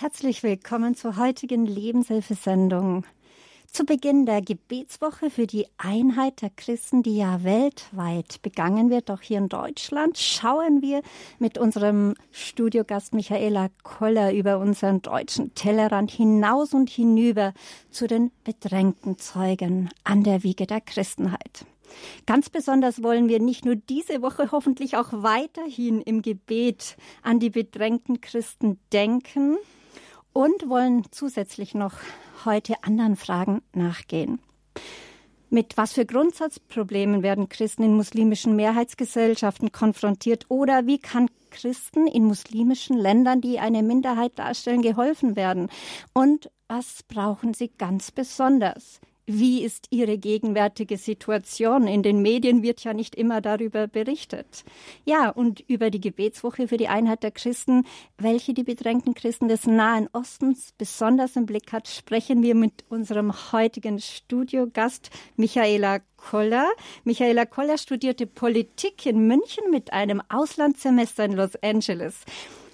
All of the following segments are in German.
Herzlich willkommen zur heutigen Lebenshilfesendung. Zu Beginn der Gebetswoche für die Einheit der Christen, die ja weltweit begangen wird, auch hier in Deutschland, schauen wir mit unserem Studiogast Michaela Koller über unseren deutschen Tellerrand hinaus und hinüber zu den bedrängten Zeugen an der Wiege der Christenheit. Ganz besonders wollen wir nicht nur diese Woche hoffentlich auch weiterhin im Gebet an die bedrängten Christen denken, und wollen zusätzlich noch heute anderen Fragen nachgehen. Mit was für Grundsatzproblemen werden Christen in muslimischen Mehrheitsgesellschaften konfrontiert oder wie kann Christen in muslimischen Ländern, die eine Minderheit darstellen, geholfen werden? Und was brauchen sie ganz besonders? Wie ist Ihre gegenwärtige Situation? In den Medien wird ja nicht immer darüber berichtet. Ja, und über die Gebetswoche für die Einheit der Christen, welche die bedrängten Christen des Nahen Ostens besonders im Blick hat, sprechen wir mit unserem heutigen Studiogast Michaela Koller. Michaela Koller studierte Politik in München mit einem Auslandssemester in Los Angeles.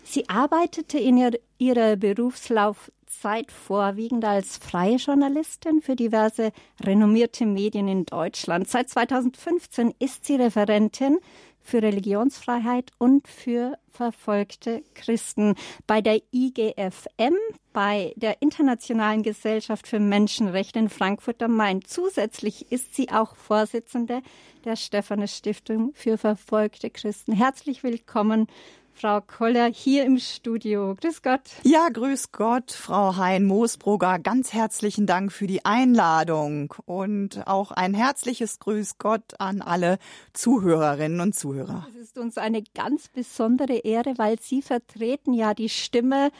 Sie arbeitete in ihrer Berufslauf Zeit vorwiegend als freie Journalistin für diverse renommierte Medien in Deutschland. Seit 2015 ist sie Referentin für Religionsfreiheit und für verfolgte Christen bei der IGFM, bei der Internationalen Gesellschaft für Menschenrechte in Frankfurt am Main. Zusätzlich ist sie auch Vorsitzende der Stephanus Stiftung für verfolgte Christen. Herzlich willkommen, Frau Koller hier im Studio. Grüß Gott. Ja, grüß Gott, Frau Hein-Moosbrugger. Ganz herzlichen Dank für die Einladung und auch ein herzliches Grüß Gott an alle Zuhörerinnen und Zuhörer. Es ist uns eine ganz besondere Ehre, weil Sie vertreten ja die Stimme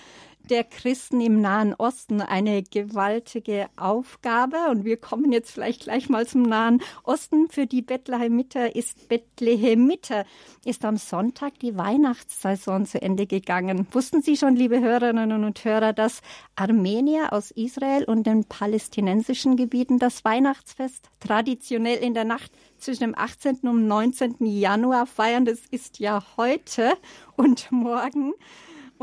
der Christen im Nahen Osten eine gewaltige Aufgabe. Und wir kommen jetzt vielleicht gleich mal zum Nahen Osten. Für die Bethlehemiter ist Bethlehemiter ist am Sonntag die Weihnachtssaison zu Ende gegangen. Wussten Sie schon, liebe Hörerinnen und Hörer, dass Armenier aus Israel und den palästinensischen Gebieten das Weihnachtsfest traditionell in der Nacht zwischen dem 18. und 19. Januar feiern? Das ist ja heute und morgen.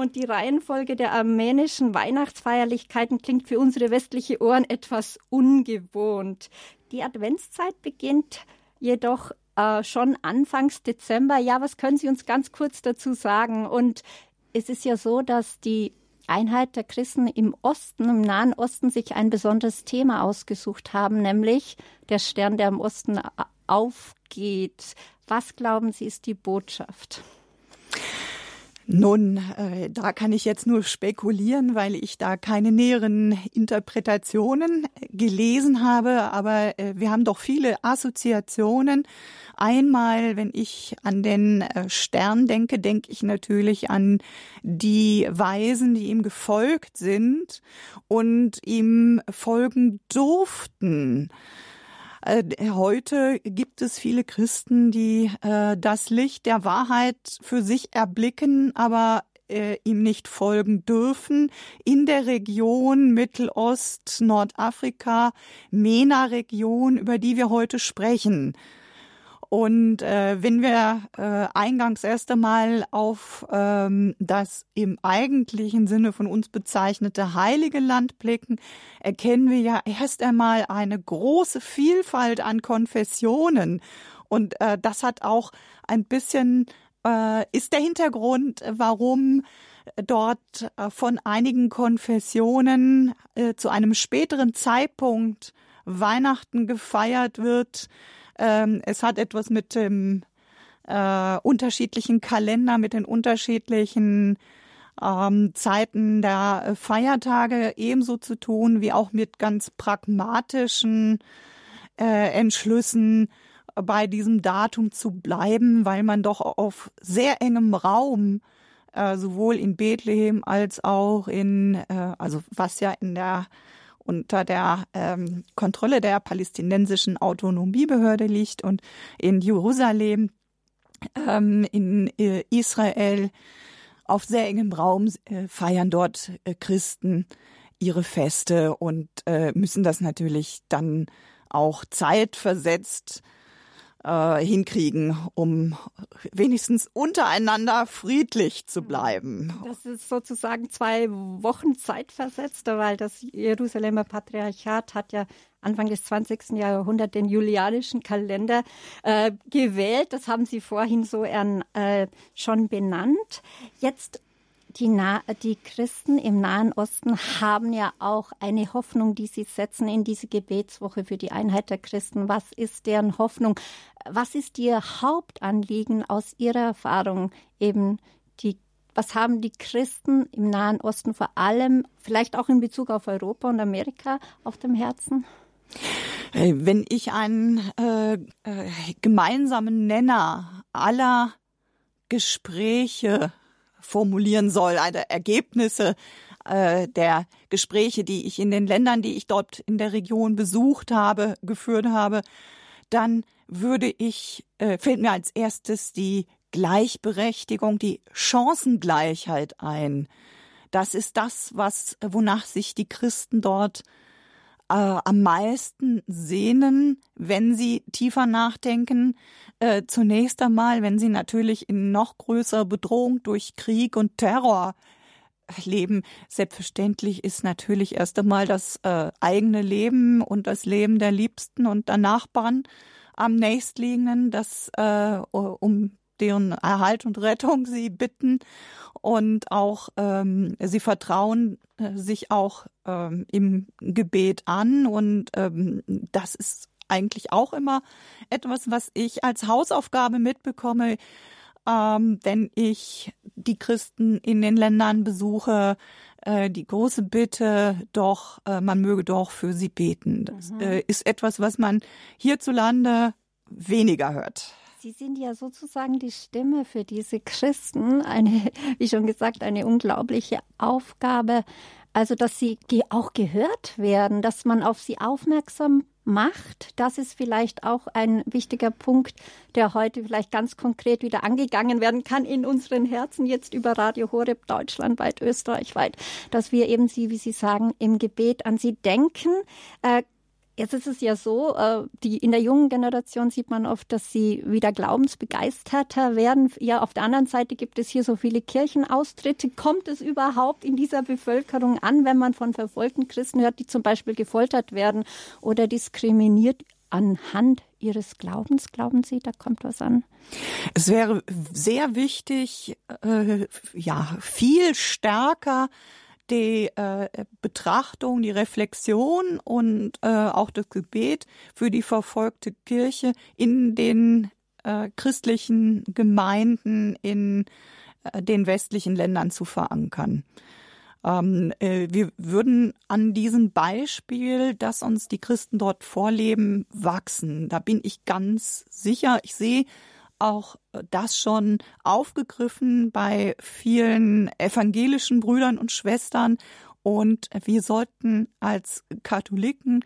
Und die Reihenfolge der armenischen Weihnachtsfeierlichkeiten klingt für unsere westliche Ohren etwas ungewohnt. Die Adventszeit beginnt jedoch äh, schon Anfangs Dezember. Ja, was können Sie uns ganz kurz dazu sagen? Und es ist ja so, dass die Einheit der Christen im Osten, im Nahen Osten, sich ein besonderes Thema ausgesucht haben, nämlich der Stern, der im Osten aufgeht. Was glauben Sie, ist die Botschaft? Nun, äh, da kann ich jetzt nur spekulieren, weil ich da keine näheren Interpretationen gelesen habe, aber äh, wir haben doch viele Assoziationen. Einmal, wenn ich an den äh, Stern denke, denke ich natürlich an die Weisen, die ihm gefolgt sind und ihm folgen durften. Äh, heute gibt es viele Christen, die äh, das Licht der Wahrheit für sich erblicken, aber äh, ihm nicht folgen dürfen. In der Region Mittelost, Nordafrika, MENA-Region, über die wir heute sprechen. Und äh, wenn wir äh, eingangs erst einmal auf ähm, das im eigentlichen Sinne von uns bezeichnete heilige Land blicken, erkennen wir ja erst einmal eine große Vielfalt an Konfessionen. Und äh, das hat auch ein bisschen, äh, ist der Hintergrund, warum dort äh, von einigen Konfessionen äh, zu einem späteren Zeitpunkt Weihnachten gefeiert wird, ähm, es hat etwas mit dem äh, unterschiedlichen Kalender, mit den unterschiedlichen ähm, Zeiten der Feiertage ebenso zu tun, wie auch mit ganz pragmatischen äh, Entschlüssen bei diesem Datum zu bleiben, weil man doch auf sehr engem Raum äh, sowohl in Bethlehem als auch in, äh, also was ja in der unter der ähm, Kontrolle der palästinensischen Autonomiebehörde liegt und in Jerusalem, ähm, in äh, Israel. Auf sehr engem Raum äh, feiern dort äh, Christen ihre Feste und äh, müssen das natürlich dann auch zeitversetzt äh, hinkriegen, um wenigstens untereinander friedlich zu bleiben. Das ist sozusagen zwei Wochen Zeit versetzt, weil das Jerusalemer Patriarchat hat ja Anfang des 20. Jahrhunderts den julianischen Kalender äh, gewählt. Das haben Sie vorhin so äh, schon benannt. Jetzt die, Na die Christen im Nahen Osten haben ja auch eine Hoffnung, die sie setzen in diese Gebetswoche für die Einheit der Christen. Was ist deren Hoffnung? Was ist ihr Hauptanliegen aus ihrer Erfahrung eben die was haben die Christen im Nahen Osten vor allem, vielleicht auch in Bezug auf Europa und Amerika, auf dem Herzen? Wenn ich einen äh, äh, gemeinsamen Nenner aller Gespräche formulieren soll, eine Ergebnisse äh, der Gespräche, die ich in den Ländern, die ich dort in der Region besucht habe, geführt habe, dann würde ich, äh, fällt mir als erstes die Gleichberechtigung, die Chancengleichheit ein. Das ist das, was, wonach sich die Christen dort am meisten sehnen, wenn sie tiefer nachdenken. Äh, zunächst einmal, wenn sie natürlich in noch größerer Bedrohung durch Krieg und Terror leben. Selbstverständlich ist natürlich erst einmal das äh, eigene Leben und das Leben der Liebsten und der Nachbarn am nächstliegenden, das äh, um deren Erhalt und Rettung sie bitten und auch ähm, sie vertrauen äh, sich auch ähm, im Gebet an und ähm, das ist eigentlich auch immer etwas, was ich als Hausaufgabe mitbekomme, ähm, wenn ich die Christen in den Ländern besuche, äh, die große Bitte, doch, äh, man möge doch für sie beten. Das mhm. äh, ist etwas, was man hierzulande weniger hört. Sie sind ja sozusagen die Stimme für diese Christen. Eine, wie schon gesagt, eine unglaubliche Aufgabe. Also, dass sie auch gehört werden, dass man auf sie aufmerksam macht. Das ist vielleicht auch ein wichtiger Punkt, der heute vielleicht ganz konkret wieder angegangen werden kann in unseren Herzen, jetzt über Radio Horeb, deutschlandweit, österreichweit, dass wir eben sie, wie Sie sagen, im Gebet an sie denken. Äh, Jetzt ist es ja so, äh, die, in der jungen Generation sieht man oft, dass sie wieder glaubensbegeisterter werden. Ja, auf der anderen Seite gibt es hier so viele Kirchenaustritte. Kommt es überhaupt in dieser Bevölkerung an, wenn man von verfolgten Christen hört, die zum Beispiel gefoltert werden oder diskriminiert anhand ihres Glaubens? Glauben Sie, da kommt was an? Es wäre sehr wichtig, äh, ja, viel stärker die äh, Betrachtung, die Reflexion und äh, auch das Gebet für die verfolgte Kirche in den äh, christlichen Gemeinden in äh, den westlichen Ländern zu verankern. Ähm, äh, wir würden an diesem Beispiel, das uns die Christen dort vorleben, wachsen. Da bin ich ganz sicher. Ich sehe auch das schon aufgegriffen bei vielen evangelischen Brüdern und Schwestern. Und wir sollten als Katholiken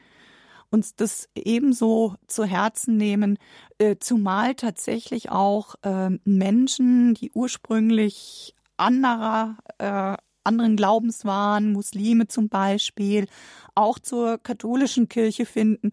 uns das ebenso zu Herzen nehmen, äh, zumal tatsächlich auch äh, Menschen, die ursprünglich anderer, äh, anderen Glaubens waren, Muslime zum Beispiel, auch zur katholischen Kirche finden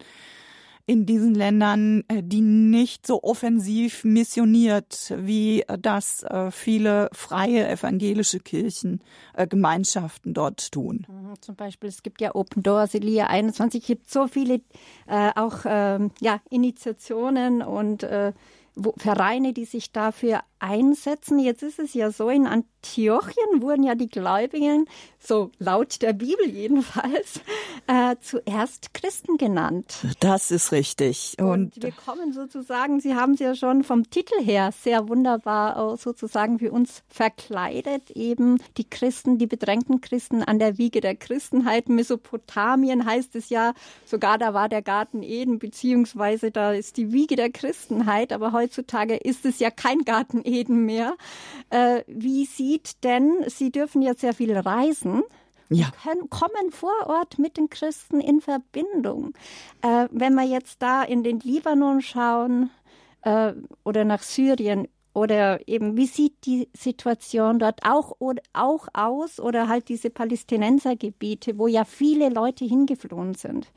in diesen Ländern, äh, die nicht so offensiv missioniert, wie das äh, viele freie evangelische Kirchengemeinschaften äh, dort tun. Mhm, zum Beispiel, es gibt ja Open Doors, Elia 21, es gibt so viele äh, auch ähm, ja, Initiationen und äh, Vereine, die sich dafür einsetzen. Jetzt ist es ja so, in Antiochien wurden ja die Gläubigen, so laut der Bibel jedenfalls, äh, zuerst Christen genannt. Das ist richtig. Und, Und wir kommen sozusagen, Sie haben es ja schon vom Titel her sehr wunderbar sozusagen für uns verkleidet, eben die Christen, die bedrängten Christen an der Wiege der Christenheit. Mesopotamien heißt es ja, sogar da war der Garten Eden, beziehungsweise da ist die Wiege der Christenheit, aber heutzutage ist es ja kein Garten Eden mehr. Äh, wie sieht denn, Sie dürfen ja sehr viel reisen. Ja. Können, kommen vor Ort mit den Christen in Verbindung. Äh, wenn wir jetzt da in den Libanon schauen äh, oder nach Syrien oder eben, wie sieht die Situation dort auch, oder, auch aus oder halt diese Palästinensergebiete, wo ja viele Leute hingeflohen sind?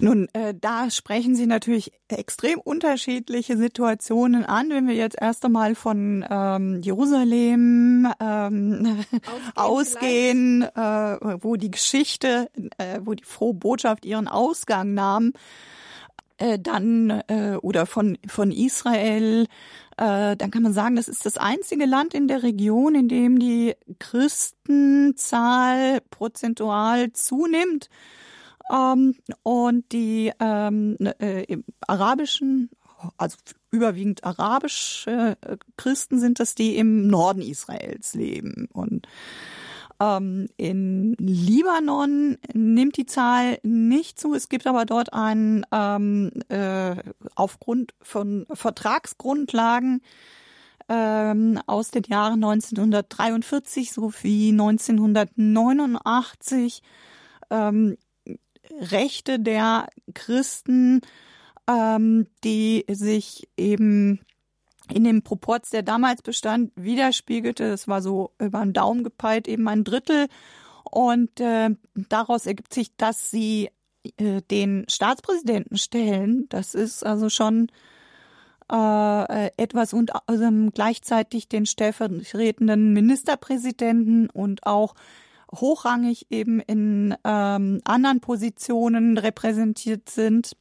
Nun, äh, da sprechen Sie natürlich extrem unterschiedliche Situationen an. Wenn wir jetzt erst einmal von ähm, Jerusalem ähm, ausgehen, ausgehen äh, wo die Geschichte, äh, wo die frohe Botschaft ihren Ausgang nahm, äh, dann äh, oder von von Israel, äh, dann kann man sagen, das ist das einzige Land in der Region, in dem die Christenzahl prozentual zunimmt ähm, und die ähm, ne, äh, arabischen, also überwiegend arabische äh, Christen sind das, die im Norden Israels leben. Und ähm, in Libanon nimmt die Zahl nicht zu. Es gibt aber dort einen ähm, äh, aufgrund von Vertragsgrundlagen ähm, aus den Jahren 1943 sowie 1989 ähm, Rechte der Christen, ähm, die sich eben in dem Proporz, der damals bestand, widerspiegelte. Es war so über den Daumen gepeilt, eben ein Drittel. Und äh, daraus ergibt sich, dass sie äh, den Staatspräsidenten stellen. Das ist also schon äh, etwas und also gleichzeitig den stellvertretenden Ministerpräsidenten und auch hochrangig eben in ähm, anderen Positionen repräsentiert sind.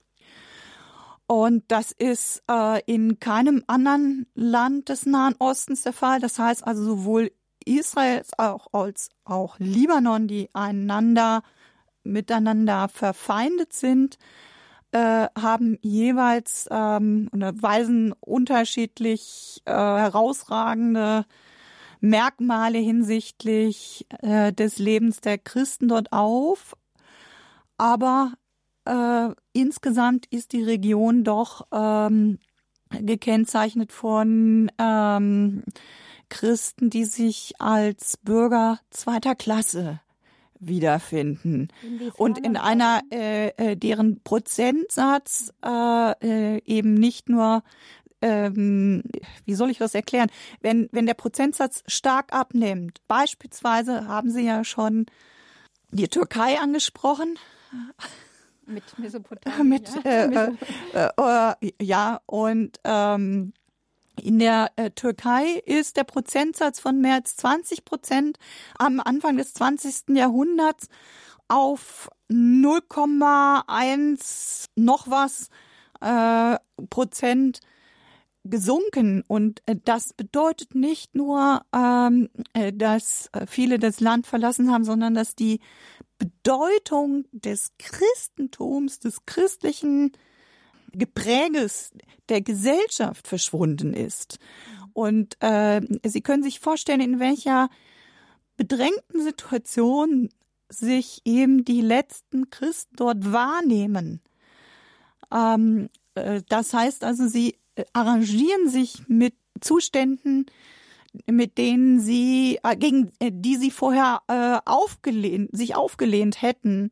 Und das ist äh, in keinem anderen Land des Nahen Ostens der Fall. Das heißt also sowohl Israel auch als auch Libanon, die einander miteinander verfeindet sind, äh, haben jeweils ähm, oder weisen unterschiedlich äh, herausragende Merkmale hinsichtlich äh, des Lebens der Christen dort auf. Aber äh, insgesamt ist die Region doch ähm, gekennzeichnet von ähm, Christen, die sich als Bürger zweiter Klasse wiederfinden und in einer äh, äh, deren Prozentsatz äh, äh, eben nicht nur ähm, wie soll ich das erklären? Wenn, wenn der Prozentsatz stark abnimmt, beispielsweise haben Sie ja schon die Türkei angesprochen. Mit Mesopotamien. Mit, ja. Äh, äh, äh, ja, und ähm, in der äh, Türkei ist der Prozentsatz von mehr als 20 Prozent am Anfang des 20. Jahrhunderts auf 0,1 noch was äh, Prozent gesunken. Und äh, das bedeutet nicht nur, ähm, äh, dass äh, viele das Land verlassen haben, sondern dass die Bedeutung des Christentums, des christlichen Gepräges der Gesellschaft verschwunden ist. Und Sie können sich vorstellen, in welcher bedrängten Situation sich eben die letzten Christen dort wahrnehmen. Ähm, äh, das heißt also, sie arrangieren sich mit Zuständen, mit denen sie äh, gegen äh, die sie vorher äh, aufgelehnt sich aufgelehnt hätten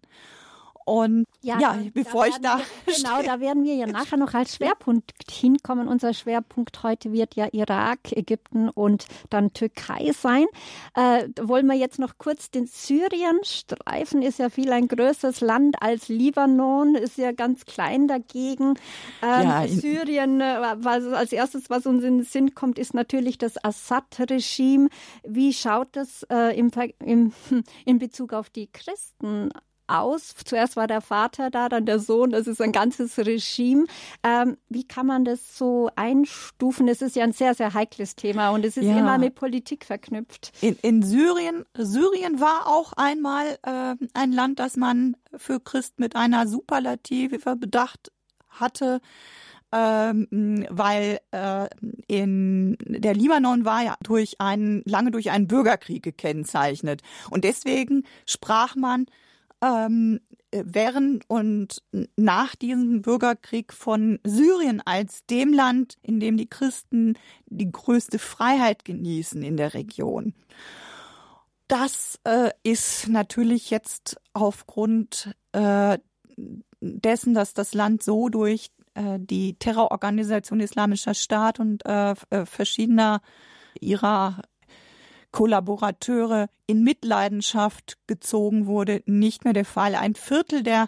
und ja, ja bevor ich da. Wir, genau, da werden wir ja nachher noch als Schwerpunkt hinkommen. Unser Schwerpunkt heute wird ja Irak, Ägypten und dann Türkei sein. Äh, wollen wir jetzt noch kurz den Syrien streifen? Ist ja viel ein größeres Land als Libanon, ist ja ganz klein dagegen. Ähm, ja, Syrien, äh, was als erstes, was uns in den Sinn kommt, ist natürlich das Assad-Regime. Wie schaut das äh, im, im, in Bezug auf die Christen aus. Zuerst war der Vater da, dann der Sohn. Das ist ein ganzes Regime. Ähm, wie kann man das so einstufen? Es ist ja ein sehr, sehr heikles Thema und es ist ja. immer mit Politik verknüpft. In, in Syrien, Syrien war auch einmal äh, ein Land, das man für Christ mit einer Superlative bedacht hatte. Ähm, weil äh, in der Libanon war ja durch einen lange durch einen Bürgerkrieg gekennzeichnet und deswegen sprach man ähm, während und nach diesem Bürgerkrieg von Syrien als dem Land, in dem die Christen die größte Freiheit genießen in der Region. Das äh, ist natürlich jetzt aufgrund äh, dessen, dass das Land so durch äh, die Terrororganisation Islamischer Staat und äh, äh verschiedener ihrer Kollaborateure in Mitleidenschaft gezogen wurde, nicht mehr der Fall. Ein Viertel der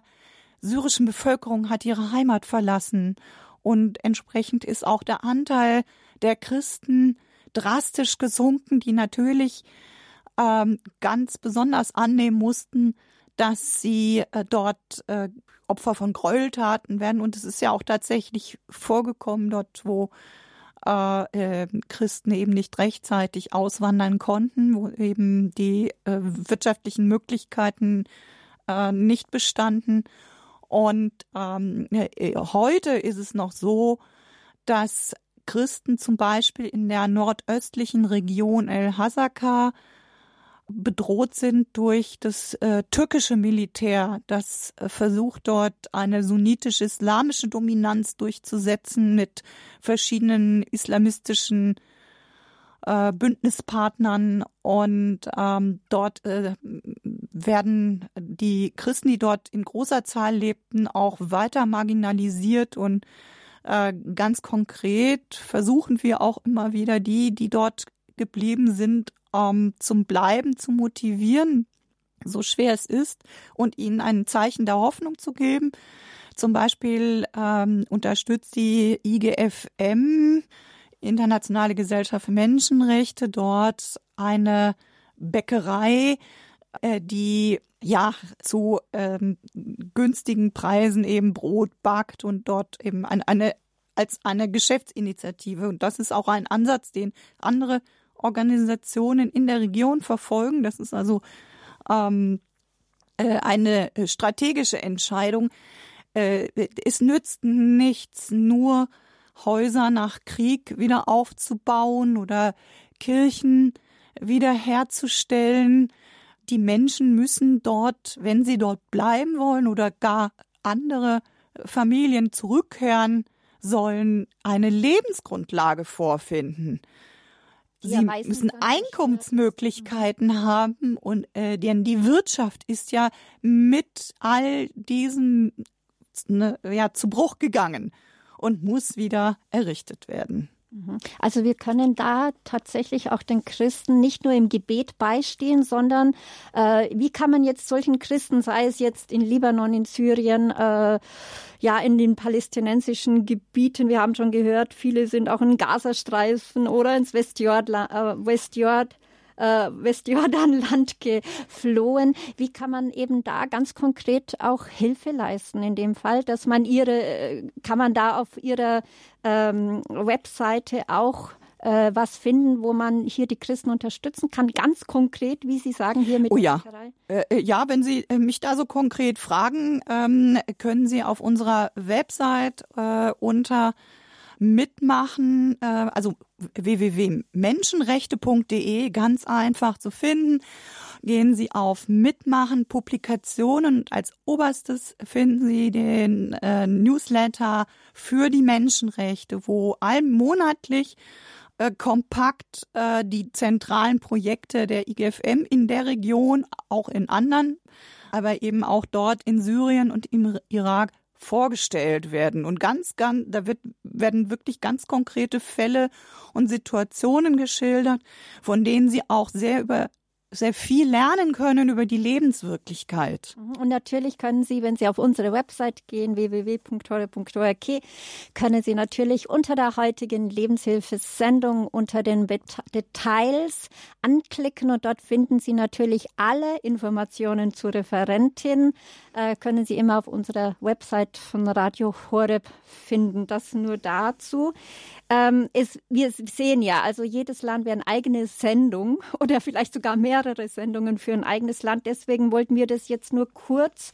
syrischen Bevölkerung hat ihre Heimat verlassen und entsprechend ist auch der Anteil der Christen drastisch gesunken, die natürlich ähm, ganz besonders annehmen mussten, dass sie äh, dort äh, Opfer von Gräueltaten werden. Und es ist ja auch tatsächlich vorgekommen, dort wo äh, äh, Christen eben nicht rechtzeitig auswandern konnten, wo eben die äh, wirtschaftlichen Möglichkeiten äh, nicht bestanden. Und ähm, äh, heute ist es noch so, dass Christen zum Beispiel in der nordöstlichen Region El Hasaka bedroht sind durch das äh, türkische Militär, das äh, versucht dort eine sunnitisch-islamische Dominanz durchzusetzen mit verschiedenen islamistischen äh, Bündnispartnern. Und ähm, dort äh, werden die Christen, die dort in großer Zahl lebten, auch weiter marginalisiert. Und äh, ganz konkret versuchen wir auch immer wieder die, die dort geblieben sind, ähm, zum Bleiben zu motivieren, so schwer es ist, und ihnen ein Zeichen der Hoffnung zu geben. Zum Beispiel ähm, unterstützt die IGFM, Internationale Gesellschaft für Menschenrechte, dort eine Bäckerei, äh, die ja zu ähm, günstigen Preisen eben Brot backt und dort eben eine, eine als eine Geschäftsinitiative. Und das ist auch ein Ansatz, den andere Organisationen in der Region verfolgen. Das ist also ähm, äh, eine strategische Entscheidung. Äh, es nützt nichts, nur Häuser nach Krieg wieder aufzubauen oder Kirchen wiederherzustellen. Die Menschen müssen dort, wenn sie dort bleiben wollen oder gar andere Familien zurückkehren sollen, eine Lebensgrundlage vorfinden. Sie ja, müssen Einkommensmöglichkeiten haben und äh, denn die Wirtschaft ist ja mit all diesen ne, ja zu Bruch gegangen und muss wieder errichtet werden. Mhm. Also wir können da tatsächlich auch den Christen nicht nur im Gebet beistehen, sondern äh, wie kann man jetzt solchen Christen, sei es jetzt in Libanon, in Syrien, äh, ja in den palästinensischen Gebieten, wir haben schon gehört, viele sind auch in Gazastreifen oder ins Westjord, äh, Westjord äh, Westjordanland geflohen. Wie kann man eben da ganz konkret auch Hilfe leisten in dem Fall, dass man ihre, äh, kann man da auf ihrer ähm, Webseite auch äh, was finden, wo man hier die Christen unterstützen kann, ganz konkret, wie Sie sagen, hier mit oh, ja. Äh, äh, ja, wenn Sie mich da so konkret fragen, ähm, können Sie auf unserer Website äh, unter mitmachen, äh, also www.menschenrechte.de, ganz einfach zu finden. Gehen Sie auf Mitmachen, Publikationen als oberstes finden Sie den äh, Newsletter für die Menschenrechte, wo allmonatlich äh, kompakt äh, die zentralen Projekte der IGFM in der Region, auch in anderen, aber eben auch dort in Syrien und im Irak vorgestellt werden. Und ganz, ganz, da wird, werden wirklich ganz konkrete Fälle und Situationen geschildert, von denen sie auch sehr über sehr viel lernen können über die Lebenswirklichkeit. Mhm. Und natürlich können Sie, wenn Sie auf unsere Website gehen, www.tore.org, können Sie natürlich unter der heutigen Lebenshilfesendung unter den Details anklicken und dort finden Sie natürlich alle Informationen zur Referentin, äh, können Sie immer auf unserer Website von Radio Horeb finden. Das nur dazu. Ähm, ist, wir sehen ja, also jedes Land wäre eine eigene Sendung oder vielleicht sogar mehrere Sendungen für ein eigenes Land. Deswegen wollten wir das jetzt nur kurz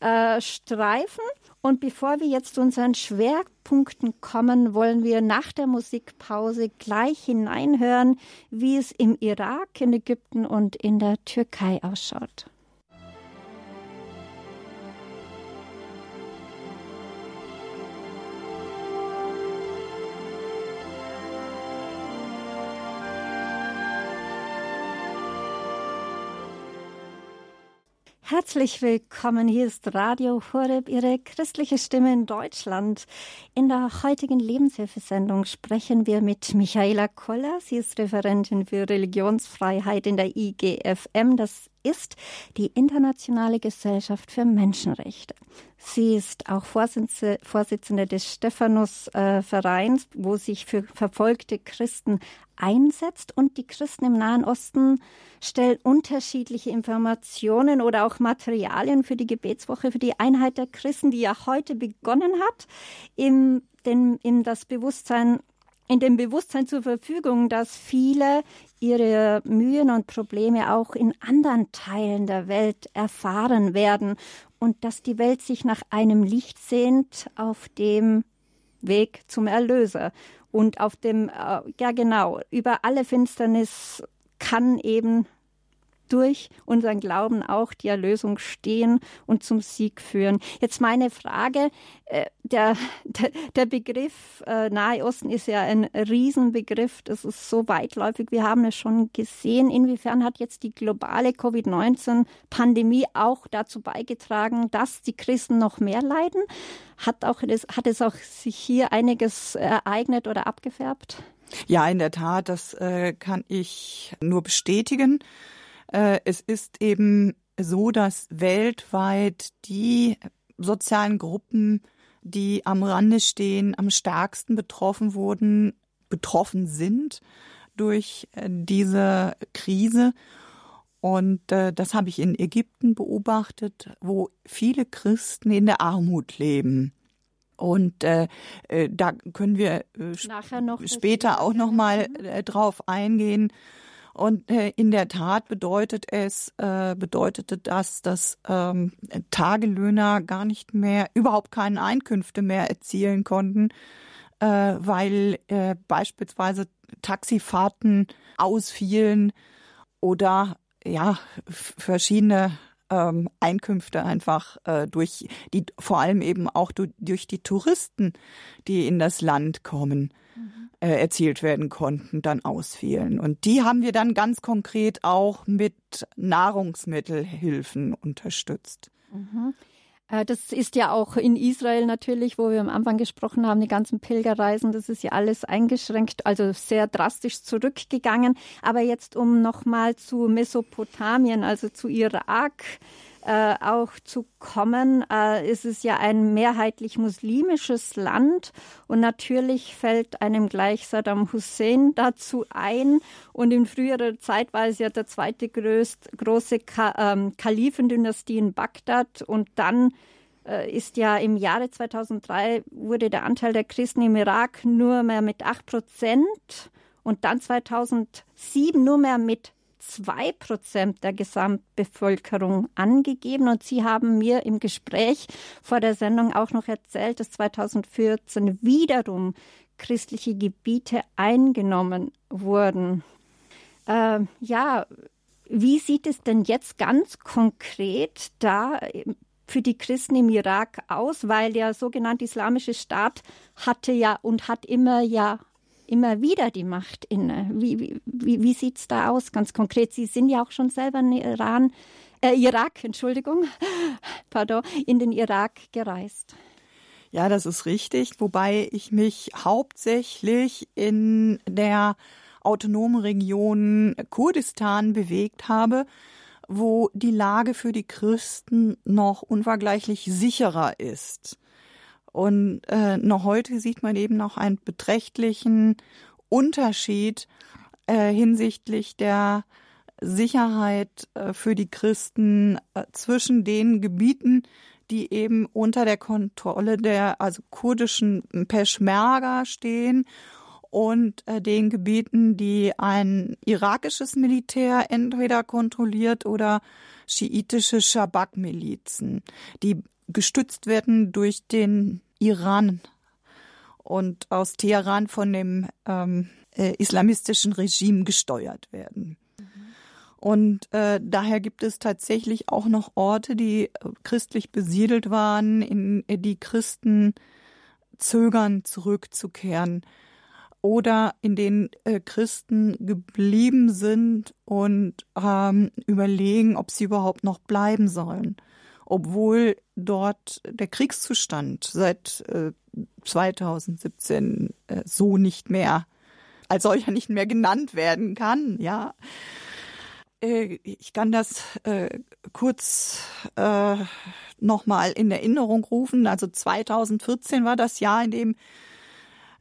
äh, streifen. Und bevor wir jetzt zu unseren Schwerpunkten kommen, wollen wir nach der Musikpause gleich hineinhören, wie es im Irak, in Ägypten und in der Türkei ausschaut. Herzlich willkommen. Hier ist Radio Horeb, Ihre christliche Stimme in Deutschland. In der heutigen Lebenshilfesendung sprechen wir mit Michaela Koller. Sie ist Referentin für Religionsfreiheit in der IGFM. Das ist die Internationale Gesellschaft für Menschenrechte. Sie ist auch Vorsitzende, des Stephanus-Vereins, äh, wo sich für verfolgte Christen einsetzt. Und die Christen im Nahen Osten stellen unterschiedliche Informationen oder auch Materialien für die Gebetswoche, für die Einheit der Christen, die ja heute begonnen hat, in, in das Bewusstsein in dem Bewusstsein zur Verfügung, dass viele ihre Mühen und Probleme auch in anderen Teilen der Welt erfahren werden und dass die Welt sich nach einem Licht sehnt auf dem Weg zum Erlöser und auf dem, äh, ja genau, über alle Finsternis kann eben durch unseren Glauben auch die Erlösung stehen und zum Sieg führen. Jetzt meine Frage, äh, der, der, der Begriff äh, Nahe Osten ist ja ein Riesenbegriff, das ist so weitläufig, wir haben es schon gesehen. Inwiefern hat jetzt die globale Covid-19-Pandemie auch dazu beigetragen, dass die Christen noch mehr leiden? Hat, auch, hat es auch sich hier einiges ereignet oder abgefärbt? Ja, in der Tat, das äh, kann ich nur bestätigen. Äh, es ist eben so, dass weltweit die sozialen Gruppen, die am Rande stehen, am stärksten betroffen wurden, betroffen sind durch äh, diese Krise. Und äh, das habe ich in Ägypten beobachtet, wo viele Christen in der Armut leben. Und äh, äh da können wir noch später auch noch mal äh, drauf eingehen. Und äh, in der Tat bedeutet es, äh, bedeutete das, dass ähm, Tagelöhner gar nicht mehr, überhaupt keine Einkünfte mehr erzielen konnten, äh, weil äh, beispielsweise Taxifahrten ausfielen oder ja verschiedene ähm, Einkünfte einfach äh, durch die vor allem eben auch durch die Touristen, die in das Land kommen äh, erzielt werden konnten, dann ausfielen. Und die haben wir dann ganz konkret auch mit Nahrungsmittelhilfen unterstützt. Mhm. Äh, das ist ja auch in Israel natürlich, wo wir am Anfang gesprochen haben, die ganzen Pilgerreisen, das ist ja alles eingeschränkt, also sehr drastisch zurückgegangen. Aber jetzt um nochmal zu Mesopotamien, also zu Irak, äh, auch zu kommen. Äh, ist es ja ein mehrheitlich muslimisches Land und natürlich fällt einem gleich Saddam Hussein dazu ein. Und in früherer Zeit war es ja der zweite größt, große Ka ähm, Kalifendynastie in Bagdad und dann äh, ist ja im Jahre 2003 wurde der Anteil der Christen im Irak nur mehr mit acht Prozent und dann 2007 nur mehr mit zwei Prozent der Gesamtbevölkerung angegeben. Und Sie haben mir im Gespräch vor der Sendung auch noch erzählt, dass 2014 wiederum christliche Gebiete eingenommen wurden. Äh, ja, wie sieht es denn jetzt ganz konkret da für die Christen im Irak aus? Weil der sogenannte Islamische Staat hatte ja und hat immer ja immer wieder die Macht inne. Wie, wie, wie sieht es da aus ganz konkret? Sie sind ja auch schon selber in Iran, äh, Irak, Entschuldigung, pardon, in den Irak gereist. Ja, das ist richtig, wobei ich mich hauptsächlich in der autonomen Region Kurdistan bewegt habe, wo die Lage für die Christen noch unvergleichlich sicherer ist. Und äh, noch heute sieht man eben noch einen beträchtlichen Unterschied äh, hinsichtlich der Sicherheit äh, für die Christen äh, zwischen den Gebieten, die eben unter der Kontrolle der also kurdischen Peschmerga stehen und äh, den Gebieten, die ein irakisches Militär entweder kontrolliert oder schiitische Schabak-Milizen, die gestützt werden durch den Iran und aus Teheran von dem ähm, äh, islamistischen Regime gesteuert werden. Und äh, daher gibt es tatsächlich auch noch Orte, die äh, christlich besiedelt waren, in äh, die Christen zögern, zurückzukehren oder in denen äh, Christen geblieben sind und ähm, überlegen, ob sie überhaupt noch bleiben sollen obwohl dort der Kriegszustand seit äh, 2017 äh, so nicht mehr als solcher nicht mehr genannt werden kann, ja. äh, ich kann das äh, kurz äh, nochmal in Erinnerung rufen. Also 2014 war das Jahr, in dem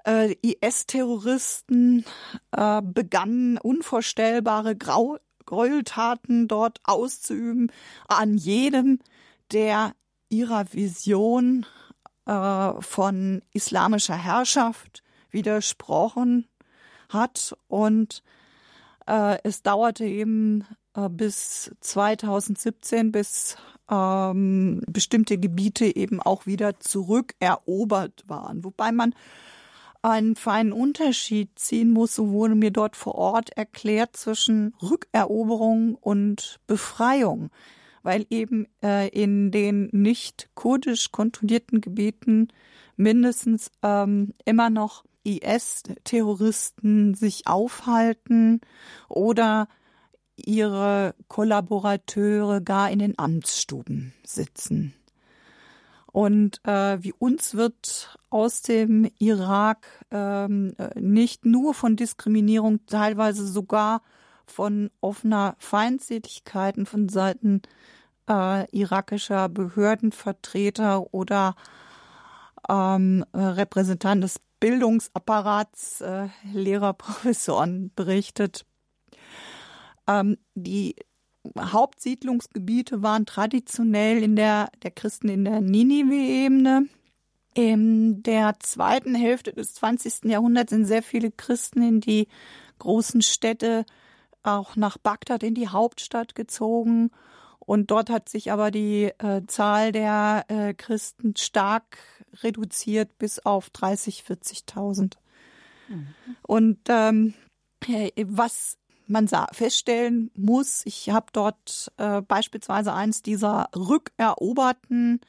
äh, IS-Terroristen äh, begannen, unvorstellbare Grau Gräueltaten dort auszuüben an jedem, der ihrer Vision äh, von islamischer Herrschaft widersprochen hat. Und äh, es dauerte eben äh, bis 2017, bis ähm, bestimmte Gebiete eben auch wieder zurückerobert waren. Wobei man einen feinen Unterschied ziehen muss, so wurde mir dort vor Ort erklärt zwischen Rückeroberung und Befreiung, weil eben äh, in den nicht kurdisch kontrollierten Gebieten mindestens ähm, immer noch IS-Terroristen sich aufhalten oder ihre Kollaborateure gar in den Amtsstuben sitzen. Und äh, wie uns wird aus dem Irak ähm, nicht nur von Diskriminierung, teilweise sogar von offener Feindseligkeiten von Seiten äh, irakischer Behördenvertreter oder ähm, Repräsentanten des Bildungsapparats, äh, Lehrer, Professoren berichtet. Ähm, die Hauptsiedlungsgebiete waren traditionell in der, der Christen in der Ninive-Ebene. In der zweiten Hälfte des 20. Jahrhunderts sind sehr viele Christen in die großen Städte, auch nach Bagdad in die Hauptstadt gezogen. Und dort hat sich aber die äh, Zahl der äh, Christen stark reduziert bis auf 30, 40.000. Mhm. Und ähm, was man sah, feststellen muss, ich habe dort äh, beispielsweise eins dieser rückeroberten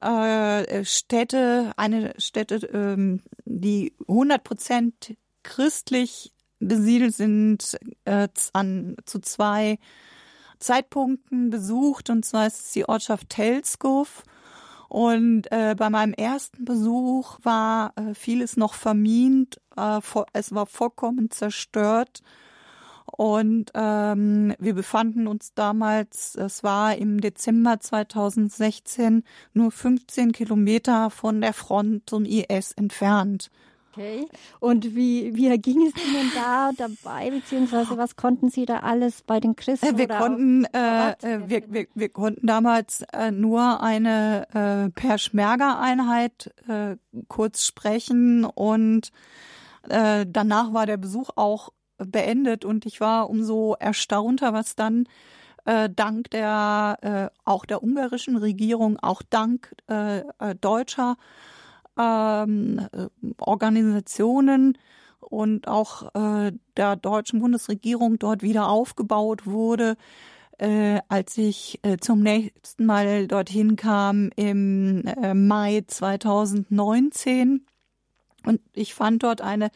äh, Städte, eine Städte, ähm, die 100 Prozent christlich besiedelt sind, äh, an, zu zwei Zeitpunkten besucht. Und zwar ist es die Ortschaft Telskov. Und äh, bei meinem ersten Besuch war äh, vieles noch vermint, äh, es war vollkommen zerstört. Und ähm, wir befanden uns damals, es war im Dezember 2016, nur 15 Kilometer von der Front zum IS entfernt. Okay. Und wie, wie ging es Ihnen da dabei, beziehungsweise was konnten Sie da alles bei den Christen? Äh, wir konnten, äh, äh, wir, wir, wir konnten damals äh, nur eine äh, Perschmerga-Einheit äh, kurz sprechen und äh, danach war der Besuch auch beendet und ich war umso erstaunter, was dann äh, dank der äh, auch der ungarischen Regierung, auch dank äh, äh deutscher ähm, äh, Organisationen und auch äh, der deutschen Bundesregierung dort wieder aufgebaut wurde. Äh, als ich äh, zum nächsten Mal dorthin kam im äh, Mai 2019 und ich fand dort eine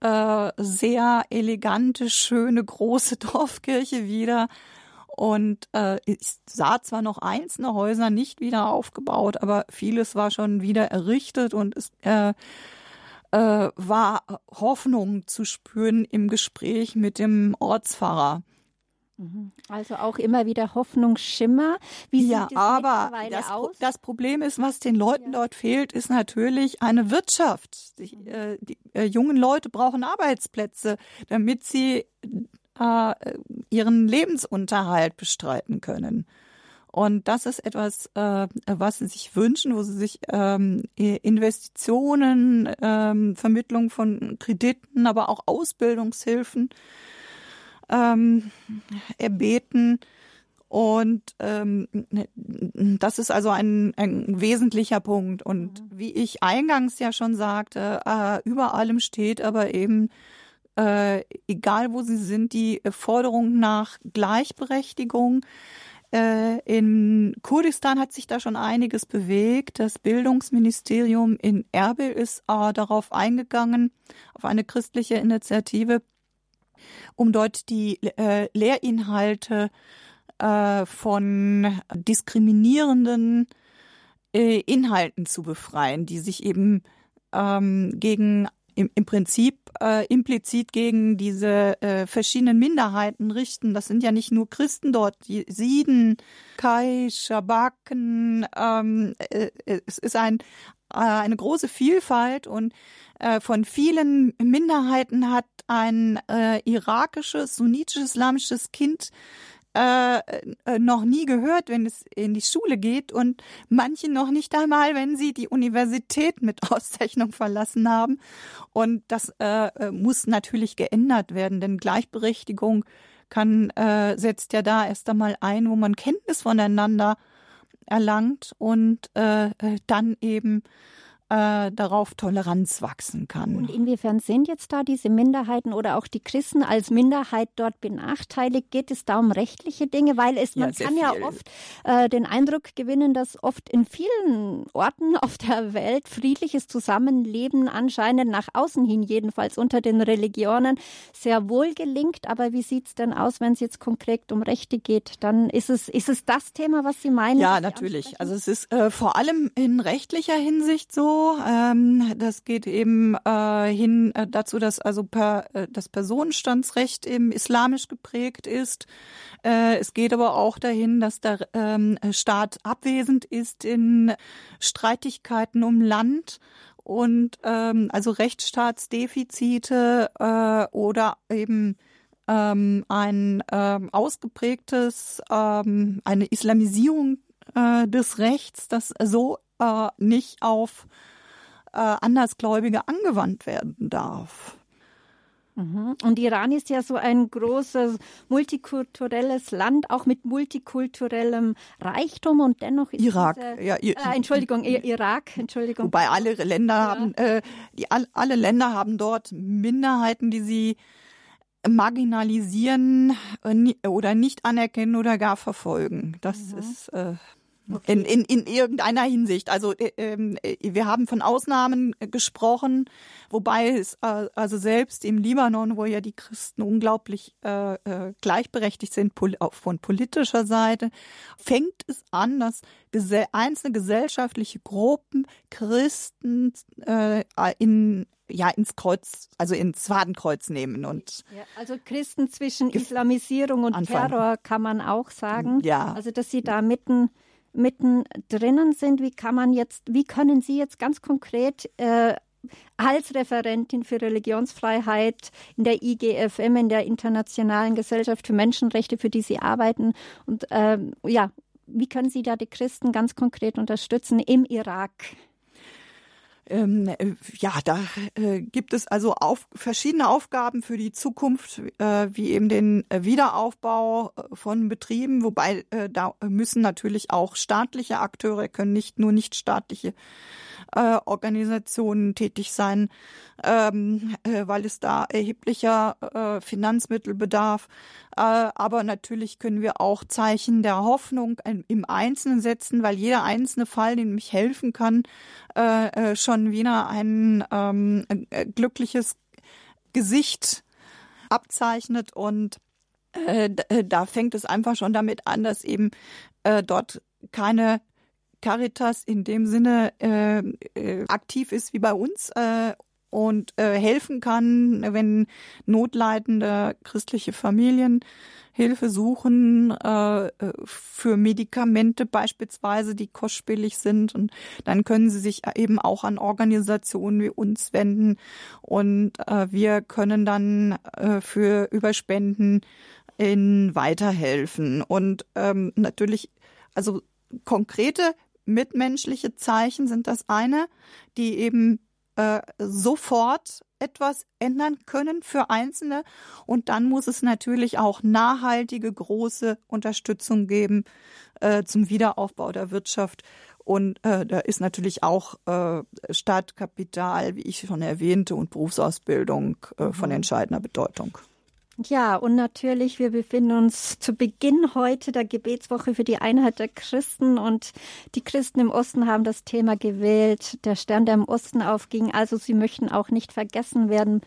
äh, sehr elegante, schöne, große Dorfkirche wieder. Und äh, ich sah zwar noch einzelne Häuser nicht wieder aufgebaut, aber vieles war schon wieder errichtet und es äh, äh, war Hoffnung zu spüren im Gespräch mit dem Ortspfarrer. Mhm. Also auch immer wieder Hoffnungsschimmer. Wie ja, aber das, das, Problem ist, was den Leuten ja. dort fehlt, ist natürlich eine Wirtschaft. Die, mhm. äh, die äh, jungen Leute brauchen Arbeitsplätze, damit sie äh, ihren Lebensunterhalt bestreiten können. Und das ist etwas, äh, was sie sich wünschen, wo sie sich ähm, Investitionen, ähm, Vermittlung von Krediten, aber auch Ausbildungshilfen ähm, erbeten. Und ähm, das ist also ein, ein wesentlicher Punkt. Und mhm. wie ich eingangs ja schon sagte, äh, über allem steht aber eben, äh, egal wo sie sind, die Forderung nach Gleichberechtigung. Äh, in Kurdistan hat sich da schon einiges bewegt. Das Bildungsministerium in Erbil ist äh, darauf eingegangen, auf eine christliche Initiative, um dort die äh, Lehrinhalte äh, von diskriminierenden äh, Inhalten zu befreien, die sich eben ähm, gegen im, im Prinzip äh, implizit gegen diese äh, verschiedenen Minderheiten richten. Das sind ja nicht nur Christen dort, die Sieden, Kai, Schabaken. Ähm, äh, es ist ein, äh, eine große Vielfalt und äh, von vielen Minderheiten hat ein äh, irakisches, sunnitisch-islamisches Kind äh, äh, noch nie gehört, wenn es in die Schule geht und manche noch nicht einmal, wenn sie die Universität mit Auszeichnung verlassen haben. Und das äh, äh, muss natürlich geändert werden, denn Gleichberechtigung kann äh, setzt ja da erst einmal ein, wo man Kenntnis voneinander erlangt und äh, äh dann eben äh, darauf Toleranz wachsen kann. Und inwiefern sind jetzt da diese Minderheiten oder auch die Christen als Minderheit dort benachteiligt? Geht es da um rechtliche Dinge? Weil es, man ja, kann viel. ja oft äh, den Eindruck gewinnen, dass oft in vielen Orten auf der Welt friedliches Zusammenleben anscheinend nach außen hin, jedenfalls unter den Religionen, sehr wohl gelingt. Aber wie sieht es denn aus, wenn es jetzt konkret um Rechte geht? Dann ist es, ist es das Thema, was Sie meinen? Ja, natürlich. Also es ist äh, vor allem in rechtlicher Hinsicht so, ähm, das geht eben äh, hin äh, dazu, dass also per, äh, das Personenstandsrecht eben islamisch geprägt ist. Äh, es geht aber auch dahin, dass der ähm, Staat abwesend ist in Streitigkeiten um Land und ähm, also Rechtsstaatsdefizite äh, oder eben ähm, ein ähm, ausgeprägtes, ähm, eine Islamisierung äh, des Rechts, das so äh, nicht auf äh, Andersgläubige angewandt werden darf. Mhm. Und Iran ist ja so ein großes multikulturelles Land, auch mit multikulturellem Reichtum und dennoch ist Irak, diese, ja, äh, Entschuldigung, Irak, Entschuldigung. Wobei alle Länder ja. haben, äh, die alle Länder haben dort Minderheiten, die sie marginalisieren äh, oder nicht anerkennen oder gar verfolgen. Das mhm. ist äh, Okay. In, in, in irgendeiner Hinsicht. Also äh, ähm, äh, wir haben von Ausnahmen gesprochen, wobei es äh, also selbst im Libanon, wo ja die Christen unglaublich äh, äh, gleichberechtigt sind pol auch von politischer Seite, fängt es an, dass gese einzelne gesellschaftliche Gruppen Christen äh, in ja ins Kreuz, also ins Fadenkreuz nehmen und ja, also Christen zwischen Islamisierung und Anfang. Terror kann man auch sagen. Ja. Also dass sie da mitten mittendrin sind. Wie kann man jetzt, wie können Sie jetzt ganz konkret äh, als Referentin für Religionsfreiheit in der IGFM, in der Internationalen Gesellschaft für Menschenrechte, für die Sie arbeiten, und ähm, ja, wie können Sie da die Christen ganz konkret unterstützen im Irak? Ähm, äh, ja, da äh, gibt es also auf, verschiedene Aufgaben für die Zukunft, äh, wie eben den äh, Wiederaufbau äh, von Betrieben, wobei äh, da müssen natürlich auch staatliche Akteure können nicht nur nicht staatliche äh, Organisationen tätig sein, ähm, äh, weil es da erheblicher äh, Finanzmittel bedarf. Äh, aber natürlich können wir auch Zeichen der Hoffnung im Einzelnen setzen, weil jeder einzelne Fall, den mich helfen kann, äh, äh, schon wieder ein ähm, äh, glückliches Gesicht abzeichnet und äh, äh, da fängt es einfach schon damit an, dass eben äh, dort keine Caritas in dem Sinne äh, äh, aktiv ist wie bei uns äh, und äh, helfen kann, wenn notleidende christliche Familien Hilfe suchen äh, für Medikamente beispielsweise, die kostspielig sind. Und dann können sie sich eben auch an Organisationen wie uns wenden. Und äh, wir können dann äh, für Überspenden in weiterhelfen. Und ähm, natürlich, also konkrete mitmenschliche Zeichen sind das eine, die eben äh, sofort etwas ändern können für Einzelne. Und dann muss es natürlich auch nachhaltige, große Unterstützung geben äh, zum Wiederaufbau der Wirtschaft. Und äh, da ist natürlich auch äh, Startkapital, wie ich schon erwähnte, und Berufsausbildung äh, von mhm. entscheidender Bedeutung. Ja, und natürlich, wir befinden uns zu Beginn heute der Gebetswoche für die Einheit der Christen und die Christen im Osten haben das Thema gewählt, der Stern, der im Osten aufging. Also sie möchten auch nicht vergessen werden.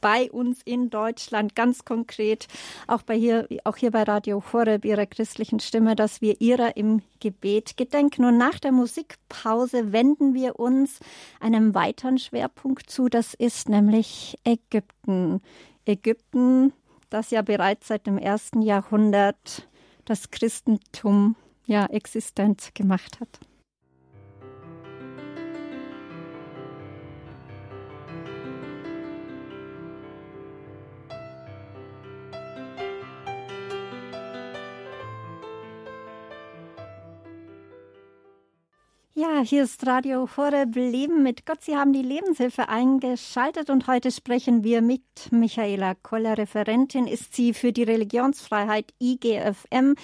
bei uns in Deutschland, ganz konkret, auch, bei hier, auch hier bei Radio Horeb, Ihrer christlichen Stimme, dass wir ihrer im Gebet gedenken. Und nach der Musikpause wenden wir uns einem weiteren Schwerpunkt zu, das ist nämlich Ägypten. Ägypten, das ja bereits seit dem ersten Jahrhundert das Christentum ja existent gemacht hat. Ja, hier ist Radio Horeb Leben mit Gott. Sie haben die Lebenshilfe eingeschaltet und heute sprechen wir mit Michaela Koller. Referentin ist sie für die Religionsfreiheit IGFM,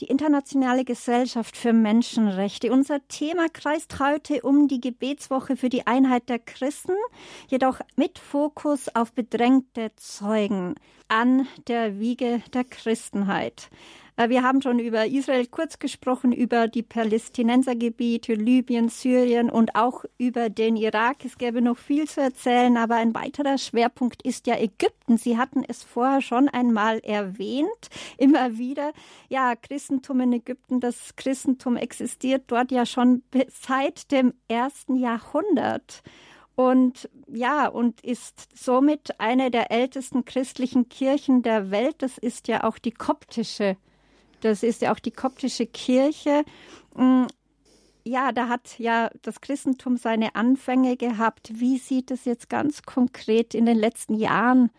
die Internationale Gesellschaft für Menschenrechte. Unser Thema kreist heute um die Gebetswoche für die Einheit der Christen, jedoch mit Fokus auf bedrängte Zeugen an der Wiege der Christenheit. Äh, wir haben schon über Israel kurz gesprochen, über die Palästinensergebiete, Libyen, Syrien und auch über den Irak. Es gäbe noch viel zu erzählen, aber ein weiterer Schwerpunkt ist ja Ägypten. Sie hatten es vorher schon einmal erwähnt, immer wieder. Ja, Christentum in Ägypten, das Christentum existiert dort ja schon seit dem ersten Jahrhundert und ja, und ist somit eine der ältesten christlichen Kirchen der Welt. Das ist ja auch die koptische das ist ja auch die koptische Kirche. Mm, ja, da hat ja das Christentum seine Anfänge gehabt. Wie sieht es jetzt ganz konkret in den letzten Jahren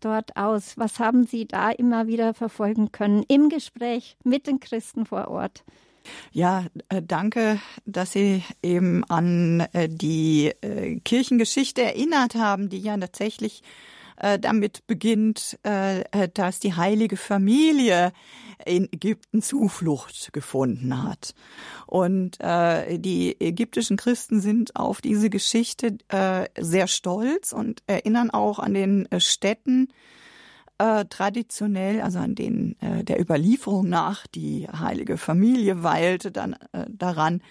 dort aus? Was haben Sie da immer wieder verfolgen können im Gespräch mit den Christen vor Ort? Ja, äh, danke, dass Sie eben an äh, die äh, Kirchengeschichte erinnert haben, die ja tatsächlich damit beginnt, dass die heilige Familie in Ägypten Zuflucht gefunden hat. Und äh, die ägyptischen Christen sind auf diese Geschichte äh, sehr stolz und erinnern auch an den äh, Städten, äh, traditionell, also an denen äh, der Überlieferung nach die heilige Familie weilte dann äh, daran,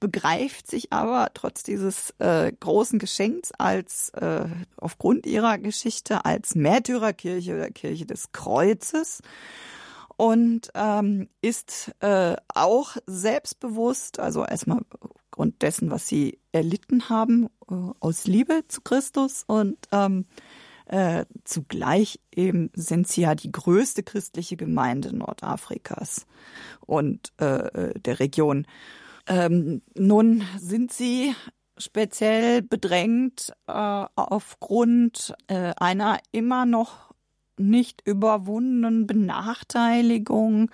begreift sich aber trotz dieses äh, großen Geschenks als äh, aufgrund ihrer Geschichte als Märtyrerkirche oder Kirche des Kreuzes und ähm, ist äh, auch selbstbewusst, also erstmal aufgrund dessen, was sie erlitten haben, äh, aus Liebe zu Christus und ähm, äh, zugleich eben sind sie ja die größte christliche Gemeinde Nordafrikas und äh, der Region. Ähm, nun sind sie speziell bedrängt äh, aufgrund äh, einer immer noch nicht überwundenen Benachteiligung,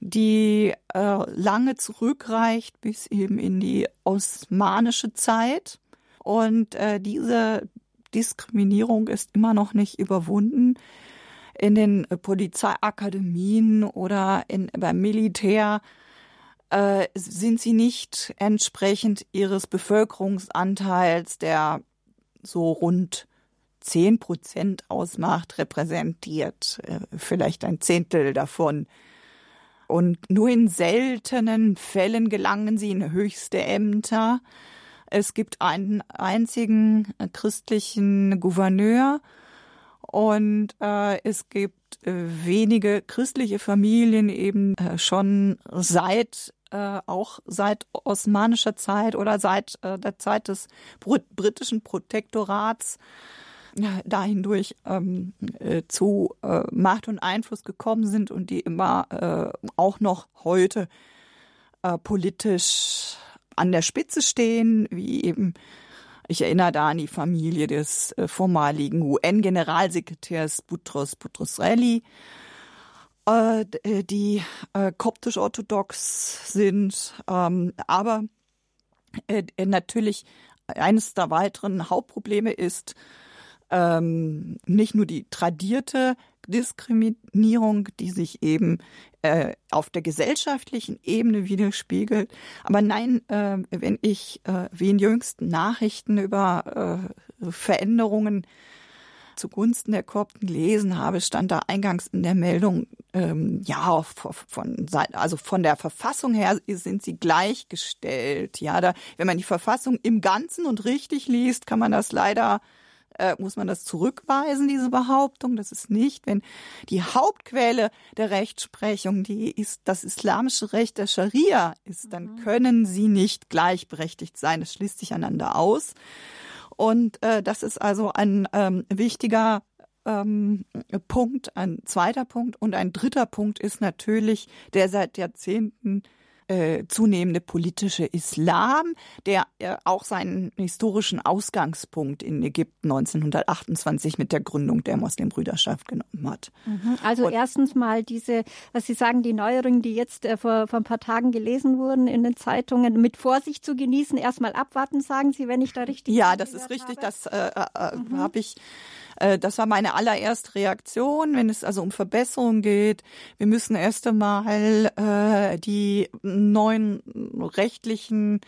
die äh, lange zurückreicht bis eben in die osmanische Zeit. Und äh, diese Diskriminierung ist immer noch nicht überwunden. In den äh, Polizeiakademien oder in, beim Militär äh, sind sie nicht entsprechend ihres Bevölkerungsanteils, der so rund zehn Prozent ausmacht, repräsentiert, äh, vielleicht ein Zehntel davon. Und nur in seltenen Fällen gelangen sie in höchste Ämter. Es gibt einen einzigen christlichen Gouverneur und äh, es gibt äh, wenige christliche Familien eben äh, schon seit äh, auch seit osmanischer Zeit oder seit äh, der Zeit des britischen Protektorats da hindurch ähm, äh, zu äh, Macht und Einfluss gekommen sind und die immer äh, auch noch heute äh, politisch an der Spitze stehen, wie eben ich erinnere da an die Familie des äh, vormaligen UN-Generalsekretärs Boutros Boutros-Ghali, äh, äh, die äh, koptisch-orthodox sind, ähm, aber äh, natürlich eines der weiteren Hauptprobleme ist, ähm, nicht nur die tradierte Diskriminierung, die sich eben äh, auf der gesellschaftlichen Ebene widerspiegelt. Aber nein, äh, wenn ich äh, wie in jüngsten Nachrichten über äh, Veränderungen zugunsten der Kopten gelesen habe, stand da eingangs in der Meldung, ähm, ja, von, also von der Verfassung her sind sie gleichgestellt. Ja, da, wenn man die Verfassung im Ganzen und richtig liest, kann man das leider äh, muss man das zurückweisen, diese Behauptung. Das ist nicht, wenn die Hauptquelle der Rechtsprechung, die ist das islamische Recht der Scharia ist, dann mhm. können sie nicht gleichberechtigt sein. Es schließt sich einander aus. Und äh, das ist also ein ähm, wichtiger ähm, Punkt, ein zweiter Punkt. Und ein dritter Punkt ist natürlich der seit Jahrzehnten äh, zunehmende politische Islam, der äh, auch seinen historischen Ausgangspunkt in Ägypten 1928 mit der Gründung der Muslimbrüderschaft genommen hat. Mhm. Also Und erstens mal diese, was Sie sagen, die Neuerungen, die jetzt äh, vor, vor ein paar Tagen gelesen wurden in den Zeitungen, mit Vorsicht zu genießen, erstmal abwarten, sagen Sie, wenn ich da richtig. Ja, das ist richtig, habe. das äh, äh, mhm. habe ich äh, das war meine allererste Reaktion, wenn es also um Verbesserung geht. Wir müssen erst einmal äh, die neuen rechtlichen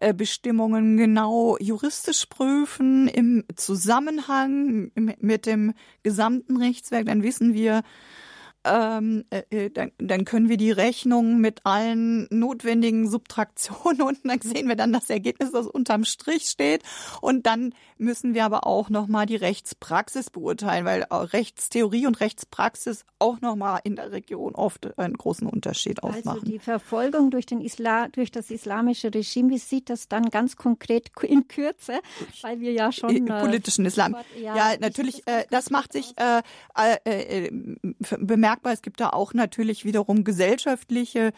äh, Bestimmungen genau juristisch prüfen im Zusammenhang mit dem gesamten Rechtswerk. Dann wissen wir, ähm, äh, äh, dann, dann können wir die Rechnung mit allen notwendigen Subtraktionen und dann sehen wir dann das Ergebnis, das unterm Strich steht. Und dann müssen wir aber auch nochmal die Rechtspraxis beurteilen, weil Rechtstheorie und Rechtspraxis auch nochmal in der Region oft einen großen Unterschied ausmachen. Also die Verfolgung durch, den Isla durch das islamische Regime, wie sieht das dann ganz konkret in Kürze? Weil wir ja schon... Äh, politischen Islam. Ja, ja natürlich, das, äh, das macht sich äh, äh, äh bemerkbar bemerkbar. Es gibt da auch natürlich wiederum gesellschaftliche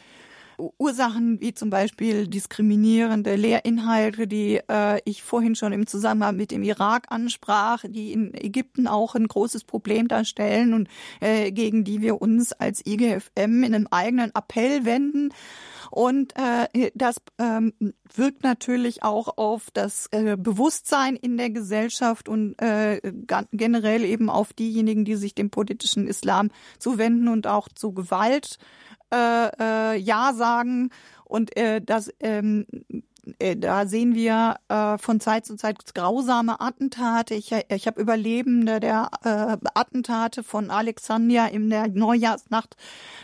Ursachen wie zum Beispiel diskriminierende Lehrinhalte, die äh, ich vorhin schon im Zusammenhang mit dem Irak ansprach, die in Ägypten auch ein großes Problem darstellen und äh, gegen die wir uns als IGFM in einem eigenen Appell wenden. Und äh, das ähm, wirkt natürlich auch auf das äh, Bewusstsein in der Gesellschaft und äh, generell eben auf diejenigen, die sich dem politischen Islam zuwenden und auch zu Gewalt äh, äh, Ja sagen. Und äh, das ähm, äh, da sehen wir äh, von Zeit zu Zeit grausame Attentate. Ich, ich habe Überlebende der äh, Attentate von Alexandria in der Neujahrsnacht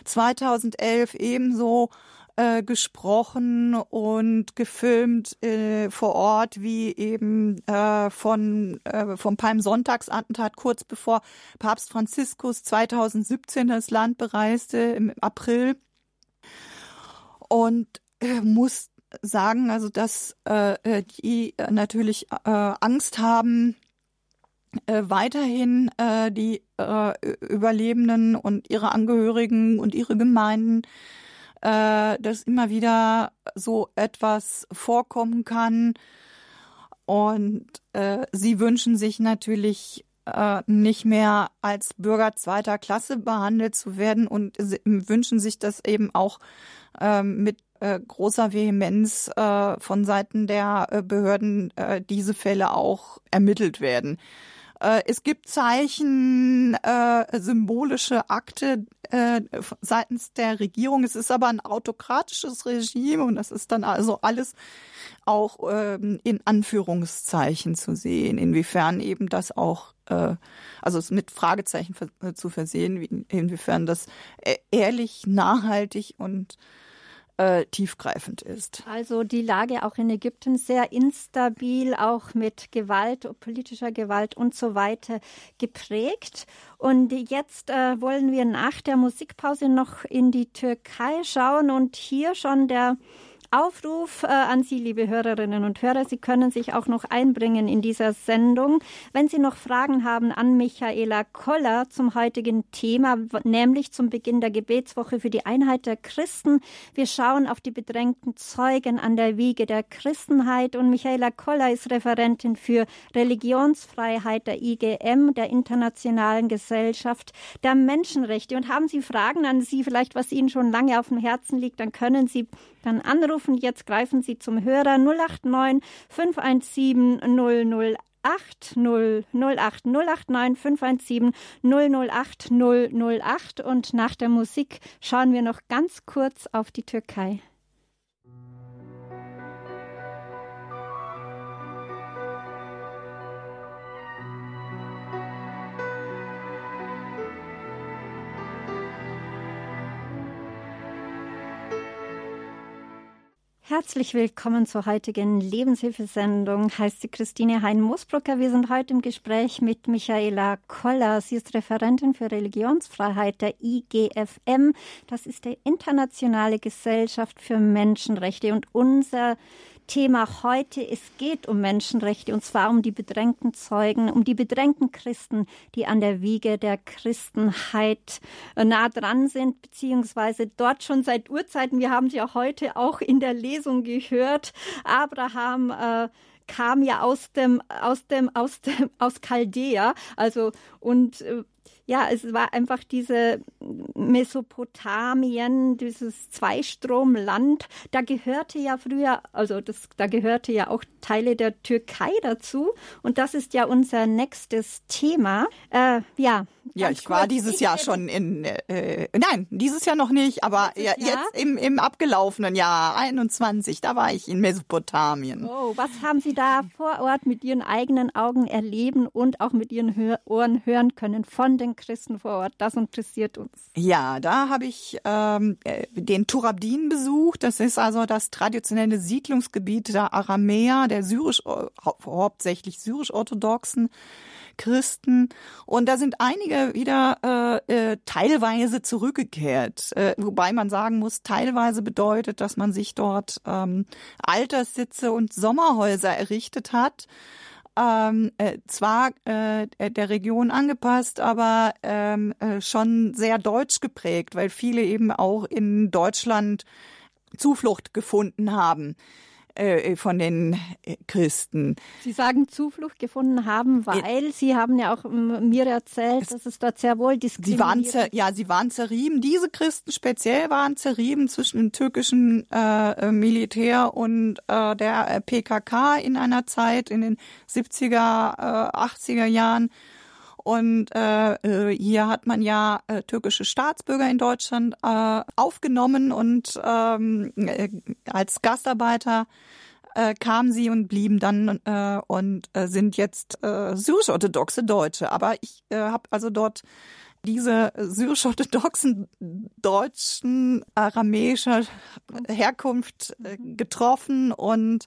2011 ebenso äh, gesprochen und gefilmt äh, vor Ort, wie eben äh, von äh, vom Palmsonntagsattentat kurz bevor Papst Franziskus 2017 das Land bereiste im April. Und äh, muss sagen, also dass äh, äh die natürlich äh, Angst haben, äh, weiterhin äh, die äh, Überlebenden und ihre Angehörigen und ihre Gemeinden äh, dass immer wieder so etwas vorkommen kann. Und äh, sie wünschen sich natürlich äh, nicht mehr als Bürger zweiter Klasse behandelt zu werden und wünschen sich das eben auch äh, mit äh, großer Vehemenz äh, von Seiten der äh, Behörden diese Fälle auch ermittelt werden. Äh, es gibt Zeichen, äh, symbolische Akte äh, seitens der Regierung. Es ist aber ein autokratisches Regime und das ist dann also alles auch ähm, in Anführungszeichen zu sehen, inwiefern eben das auch, äh, also mit Fragezeichen zu versehen, inwiefern das e-, ehrlich, nachhaltig und äh, tiefgreifend ist. Also die Lage auch in Ägypten sehr instabil, auch mit Gewalt, politischer Gewalt und so weiter geprägt. Und jetzt äh, wollen wir nach der Musikpause noch in die Türkei schauen und hier schon der Aufruf äh, an Sie, liebe Hörerinnen und Hörer. Sie können sich auch noch einbringen in dieser Sendung. Wenn Sie noch Fragen haben an Michaela Koller zum heutigen Thema, nämlich zum Beginn der Gebetswoche für die Einheit der Christen. Wir schauen auf die bedrängten Zeugen an der Wiege der Christenheit und Michaela Koller ist Referentin für Religionsfreiheit der IGM, der Internationalen Gesellschaft der Menschenrechte. Und haben Sie Fragen an Sie, vielleicht was Ihnen schon lange auf dem Herzen liegt, dann können Sie dann anrufen. Jetzt greifen Sie zum Hörer 089 517 008 008 089 517 008 008 und nach der Musik schauen wir noch ganz kurz auf die Türkei. Herzlich willkommen zur heutigen Lebenshilfesendung. Heißt sie Christine Hein-Mosbrucker. Wir sind heute im Gespräch mit Michaela Koller. Sie ist Referentin für Religionsfreiheit der IGFM. Das ist die Internationale Gesellschaft für Menschenrechte. Und unser Thema heute. Es geht um Menschenrechte und zwar um die bedrängten Zeugen, um die bedrängten Christen, die an der Wiege der Christenheit äh, nah dran sind, beziehungsweise dort schon seit Urzeiten. Wir haben sie ja heute auch in der Lesung gehört. Abraham äh, kam ja aus dem aus dem aus dem aus Chaldea, also und äh, ja, es war einfach diese Mesopotamien, dieses Zweistromland. Da gehörte ja früher, also das, da gehörte ja auch Teile der Türkei dazu. Und das ist ja unser nächstes Thema. Äh, ja. Ja, ich war dieses Jahr schon in, äh, nein, dieses Jahr noch nicht, aber ja, jetzt im, im abgelaufenen Jahr 21, da war ich in Mesopotamien. Oh, was haben Sie da vor Ort mit Ihren eigenen Augen erleben und auch mit Ihren Hör Ohren hören können von den Christen vor Ort? Das interessiert uns. Ja, da habe ich ähm, äh, den Turabdin besucht. Das ist also das traditionelle Siedlungsgebiet der Aramäer, der syrisch, hauptsächlich syrisch-orthodoxen Christen. Und da sind einige wieder äh, äh, teilweise zurückgekehrt. Äh, wobei man sagen muss, teilweise bedeutet, dass man sich dort ähm, Alterssitze und Sommerhäuser errichtet hat ähm, äh, zwar äh, der Region angepasst, aber ähm, äh, schon sehr deutsch geprägt, weil viele eben auch in Deutschland Zuflucht gefunden haben. Äh, von den äh, Christen. Sie sagen Zuflucht gefunden haben, weil Sie haben ja auch mir erzählt, dass es dort sehr wohl diskriminiert sie waren Ja, sie waren zerrieben. Diese Christen speziell waren zerrieben zwischen dem türkischen äh, Militär und äh, der PKK in einer Zeit in den 70er, äh, 80er Jahren. Und äh, äh, hier hat man ja äh, türkische Staatsbürger in Deutschland äh, aufgenommen und ähm, äh, als Gastarbeiter äh, kamen sie und blieben dann äh, und äh, sind jetzt äh, syrisch-orthodoxe Deutsche. Aber ich äh, habe also dort diese syrisch-orthodoxen Deutschen aramäischer Herkunft äh, getroffen und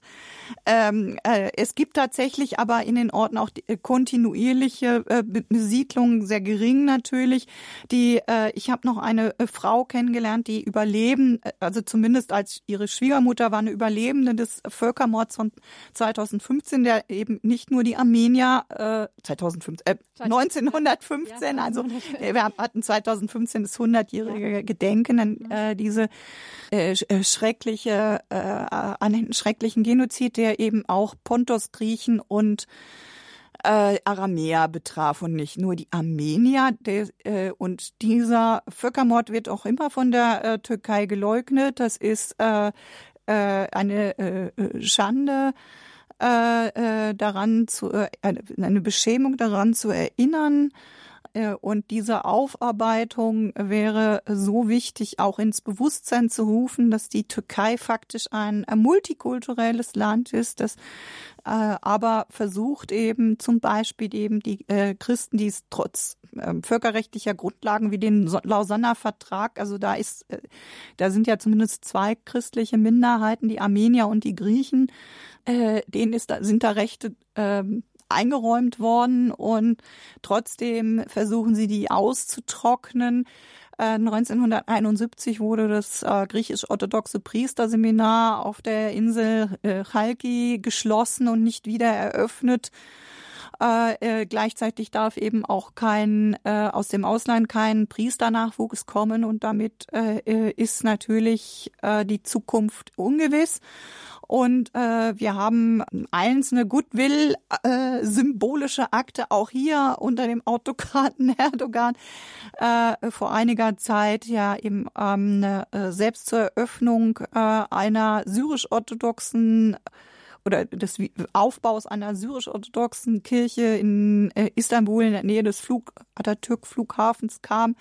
ähm, äh, es gibt tatsächlich aber in den Orten auch die, äh, kontinuierliche äh, Besiedlung, sehr gering natürlich. Die äh, ich habe noch eine äh, Frau kennengelernt, die überleben, äh, also zumindest als ihre Schwiegermutter war eine Überlebende des Völkermords von 2015, der eben nicht nur die Armenier äh, 2015 äh, 1915, also wir hatten 2015 das 100-jährige Gedenken an äh, diese äh, äh, schreckliche, äh, an den schrecklichen Genozid, der eben auch Pontos, Griechen und äh, Aramäer betraf und nicht nur die Armenier. Der, äh, und dieser Völkermord wird auch immer von der äh, Türkei geleugnet. Das ist äh, äh, eine äh, Schande. Daran zu eine Beschämung daran zu erinnern und diese Aufarbeitung wäre so wichtig, auch ins Bewusstsein zu rufen, dass die Türkei faktisch ein multikulturelles Land ist, das äh, aber versucht eben zum Beispiel eben die äh, Christen, die es trotz völkerrechtlicher Grundlagen wie den Lausanner Vertrag, also da ist, da sind ja zumindest zwei christliche Minderheiten, die Armenier und die Griechen, denen ist, sind da Rechte ähm, eingeräumt worden und trotzdem versuchen sie die auszutrocknen. 1971 äh, wurde das äh, griechisch-orthodoxe Priesterseminar auf der Insel äh, Chalki geschlossen und nicht wieder eröffnet. Äh, gleichzeitig darf eben auch kein äh, aus dem Ausland kein Priesternachwuchs kommen und damit ist natürlich die Zukunft ungewiss. Und äh, wir haben einzelne Goodwill, äh, symbolische Akte auch hier unter dem Autokraten Erdogan äh, vor einiger Zeit ja eben ähm, äh, selbst zur Eröffnung äh, einer syrisch-orthodoxen oder des Aufbaus einer syrisch-orthodoxen Kirche in äh, Istanbul in der Nähe des Flug Atatürk-Flughafens kam.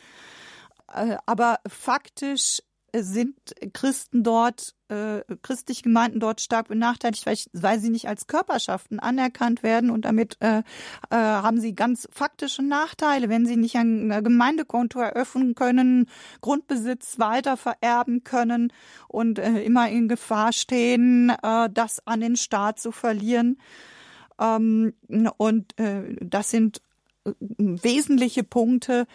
Äh, aber faktisch sind Christen dort äh, christliche Gemeinden dort stark benachteiligt, weil, weil, sie nicht als Körperschaften anerkannt werden und damit äh, äh, haben sie ganz faktische Nachteile, wenn sie nicht ein Gemeindekonto eröffnen können, Grundbesitz weiter vererben können und äh, immer in Gefahr stehen, äh, das an den Staat zu verlieren. Ähm, und äh, das sind äh, wesentliche Punkte,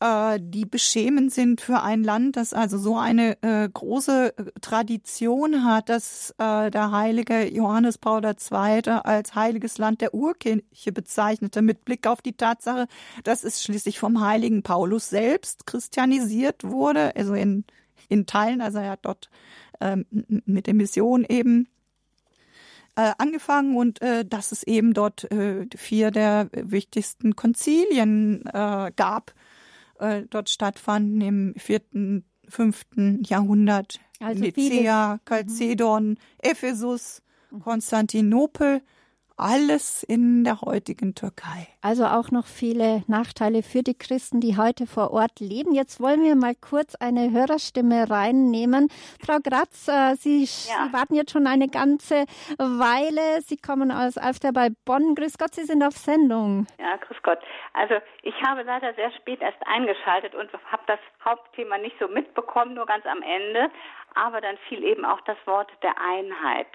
äh, die beschämend sind für ein Land, das also so eine äh, große äh, Tradition hat, dass äh, der heilige Johannes Paul II. als heiliges Land der Urkirche bezeichnete, mit Blick auf die Tatsache, dass es schließlich vom heiligen Paulus selbst christianisiert wurde, also in, in Teilen, also er hat dort ähm, mit der Mission eben äh, angefangen und äh, dass es eben dort äh, vier der wichtigsten Konzilien äh, gab, äh, dort stattfanden im vierten, fünften Jahrhundert. Also Nicea, Chalcedon, mhm. Ephesus, Konstantinopel alles in der heutigen Türkei. Also auch noch viele Nachteile für die Christen, die heute vor Ort leben. Jetzt wollen wir mal kurz eine Hörerstimme reinnehmen. Frau Gratz, äh, Sie, ja. Sie warten jetzt schon eine ganze Weile. Sie kommen aus Alfter bei Bonn. Grüß Gott, Sie sind auf Sendung. Ja, grüß Gott. Also ich habe leider sehr spät erst eingeschaltet und habe das Hauptthema nicht so mitbekommen, nur ganz am Ende. Aber dann fiel eben auch das Wort der Einheit.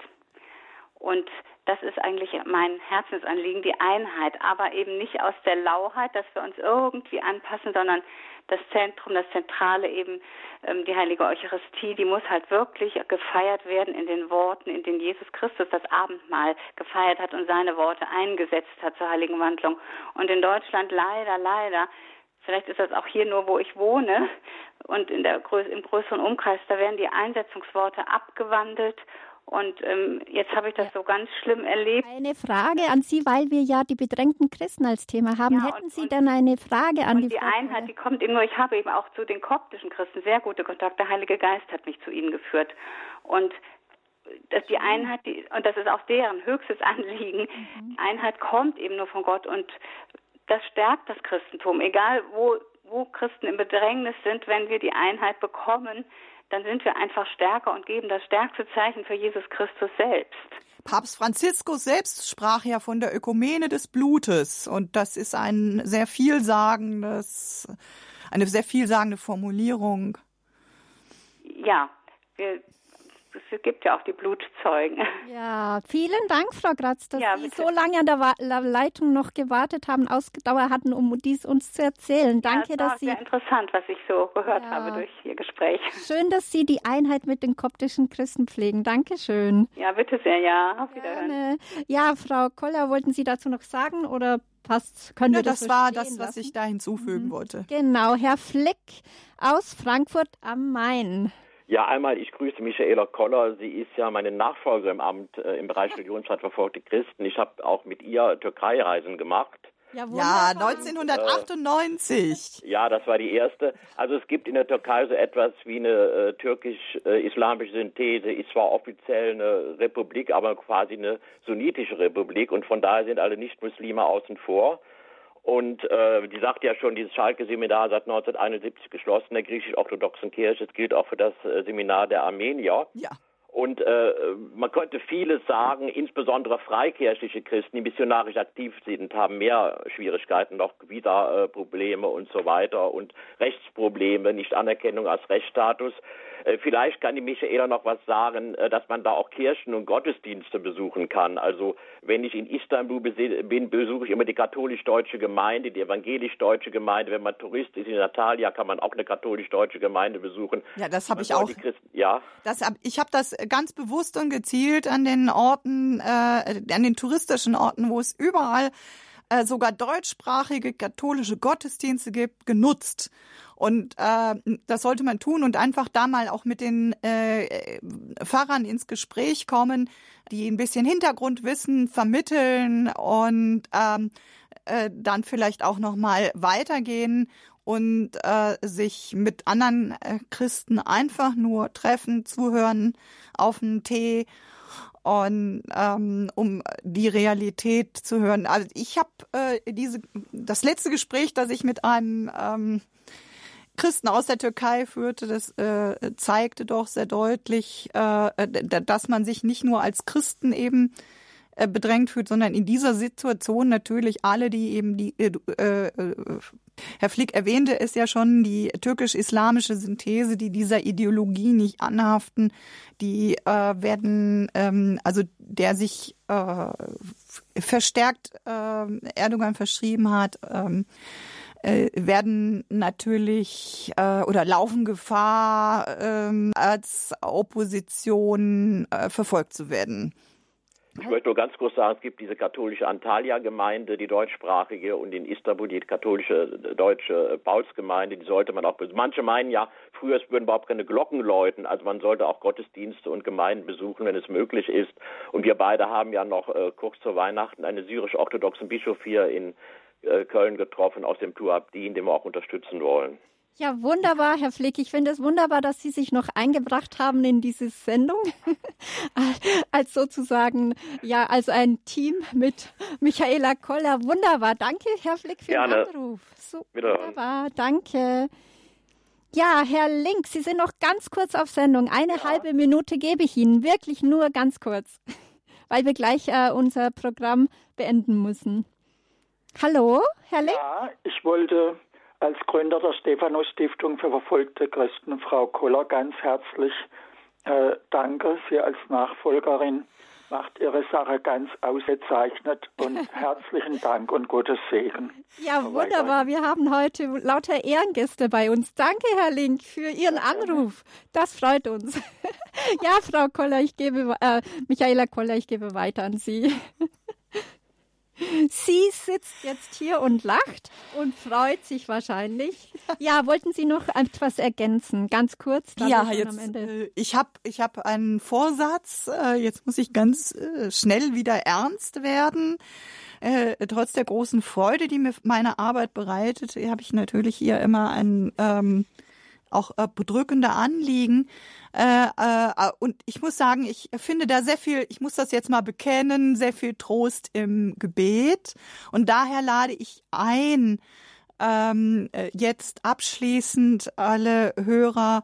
Und das ist eigentlich mein Herzensanliegen, die Einheit, aber eben nicht aus der Lauheit, dass wir uns irgendwie anpassen, sondern das Zentrum, das Zentrale eben, ähm, die heilige Eucharistie, die muss halt wirklich gefeiert werden in den Worten, in denen Jesus Christus das Abendmahl gefeiert hat und seine Worte eingesetzt hat zur heiligen Wandlung. Und in Deutschland leider, leider Vielleicht ist das auch hier nur, wo ich wohne und in der, im größeren Umkreis, da werden die Einsetzungsworte abgewandelt und ähm, jetzt habe ich das so ganz schlimm erlebt. Eine Frage an Sie, weil wir ja die bedrängten Christen als Thema haben. Ja, Hätten und, Sie denn eine Frage an die Die Frau Einheit, die kommt eben nur, ich habe eben auch zu den koptischen Christen sehr gute Kontakte. Der Heilige Geist hat mich zu ihnen geführt. Und dass die Einheit, die, und das ist auch deren höchstes Anliegen, mhm. Einheit kommt eben nur von Gott und das stärkt das Christentum. Egal wo, wo Christen im Bedrängnis sind, wenn wir die Einheit bekommen, dann sind wir einfach stärker und geben das stärkste Zeichen für Jesus Christus selbst. Papst Franziskus selbst sprach ja von der Ökumene des Blutes und das ist ein sehr vielsagendes, eine sehr vielsagende Formulierung. Ja, wir es gibt ja auch die Blutzeugen. Ja, vielen Dank, Frau Gratz, dass ja, Sie so lange an der Leitung noch gewartet haben, Ausdauer hatten, um dies uns zu erzählen. Danke, ja, das dass Sie. Sehr interessant, was ich so gehört ja. habe durch Ihr Gespräch. Schön, dass Sie die Einheit mit den koptischen Christen pflegen. Dankeschön. Ja, bitte sehr, ja. Auf Wiederhören. Gerne. Ja, Frau Koller, wollten Sie dazu noch sagen oder passt? Können ja, wir das, das war das, was ich da hinzufügen mhm. wollte. Genau, Herr Flick aus Frankfurt am Main. Ja, einmal, ich grüße Michaela Koller. Sie ist ja meine Nachfolgerin im Amt äh, im Bereich Religionsfreiheit verfolgte Christen. Ich habe auch mit ihr Türkei-Reisen gemacht. Ja, ja 1998. Äh, ja, das war die erste. Also es gibt in der Türkei so etwas wie eine äh, türkisch-islamische Synthese. Ist zwar offiziell eine Republik, aber quasi eine sunnitische Republik und von daher sind alle Nicht-Muslime außen vor. Und äh, die sagt ja schon, dieses Schalke-Seminar seit 1971 geschlossen, der griechisch-orthodoxen Kirche. Es gilt auch für das äh, Seminar der Armenier. Ja. Und äh, man könnte vieles sagen, insbesondere freikirchliche Christen, die missionarisch aktiv sind, haben mehr Schwierigkeiten, noch Visa-Probleme und so weiter und Rechtsprobleme, Nichtanerkennung als Rechtsstatus. Äh, vielleicht kann die Michaela noch was sagen, äh, dass man da auch Kirchen und Gottesdienste besuchen kann. Also wenn ich in Istanbul bin, besuche ich immer die katholisch-deutsche Gemeinde, die evangelisch-deutsche Gemeinde. Wenn man Tourist ist in Natalia, kann man auch eine katholisch-deutsche Gemeinde besuchen. Ja, das habe ich auch. ja. Das ich habe das ganz bewusst und gezielt an den Orten, äh, an den touristischen Orten, wo es überall äh, sogar deutschsprachige katholische Gottesdienste gibt, genutzt. Und äh, das sollte man tun und einfach da mal auch mit den äh, Pfarrern ins Gespräch kommen, die ein bisschen Hintergrundwissen vermitteln und ähm, äh, dann vielleicht auch noch mal weitergehen und äh, sich mit anderen äh, Christen einfach nur treffen, zuhören auf einen Tee und ähm, um die Realität zu hören. Also ich habe äh, diese das letzte Gespräch, das ich mit einem ähm, Christen aus der Türkei führte, das äh, zeigte doch sehr deutlich, äh, dass man sich nicht nur als Christen eben bedrängt fühlt, sondern in dieser Situation natürlich alle, die eben die äh, äh, Herr Flick erwähnte es ja schon, die türkisch-islamische Synthese, die dieser Ideologie nicht anhaften, die äh, werden, ähm, also der sich äh, verstärkt äh, Erdogan verschrieben hat, ähm, äh, werden natürlich äh, oder laufen Gefahr, äh, als Opposition äh, verfolgt zu werden. Ich möchte nur ganz kurz sagen, es gibt diese katholische Antalya-Gemeinde, die deutschsprachige, und in Istanbul die katholische deutsche Paulsgemeinde, die sollte man auch, manche meinen ja, früher es würden überhaupt keine Glocken läuten, also man sollte auch Gottesdienste und Gemeinden besuchen, wenn es möglich ist. Und wir beide haben ja noch äh, kurz zu Weihnachten einen syrisch-orthodoxen Bischof hier in äh, Köln getroffen aus dem Tuabdin, den wir auch unterstützen wollen. Ja, wunderbar, Herr Flick. Ich finde es wunderbar, dass Sie sich noch eingebracht haben in diese Sendung. als sozusagen, ja, als ein Team mit Michaela Koller. Wunderbar. Danke, Herr Flick, für Gerne. den Anruf. So, wunderbar. Danke. Ja, Herr Link, Sie sind noch ganz kurz auf Sendung. Eine ja. halbe Minute gebe ich Ihnen. Wirklich nur ganz kurz. Weil wir gleich äh, unser Programm beenden müssen. Hallo, Herr Link? Ja, ich wollte als Gründer der Stephanus Stiftung für verfolgte Christen, Frau Koller, ganz herzlich äh, danke. Sie als Nachfolgerin macht ihre Sache ganz ausgezeichnet und herzlichen Dank und Gottes Segen. Ja, wunderbar. Wir haben heute lauter Ehrengäste bei uns. Danke, Herr Link, für Ihren Anruf. Das freut uns. ja, Frau Koller, ich gebe, äh, Michaela Koller, ich gebe weiter an Sie. Sie sitzt jetzt hier und lacht und freut sich wahrscheinlich. Ja, wollten Sie noch etwas ergänzen? Ganz kurz. Ja, jetzt, äh, ich habe ich hab einen Vorsatz. Äh, jetzt muss ich ganz äh, schnell wieder ernst werden. trotz der großen Freude, die mir meine Arbeit bereitet, habe ich natürlich hier immer ein ähm, auch äh, bedrückende Anliegen. Äh, äh, und ich muss sagen, ich finde da sehr viel, ich muss das jetzt mal bekennen, sehr viel Trost im Gebet. Und daher lade ich ein, ähm, äh, jetzt abschließend alle Hörer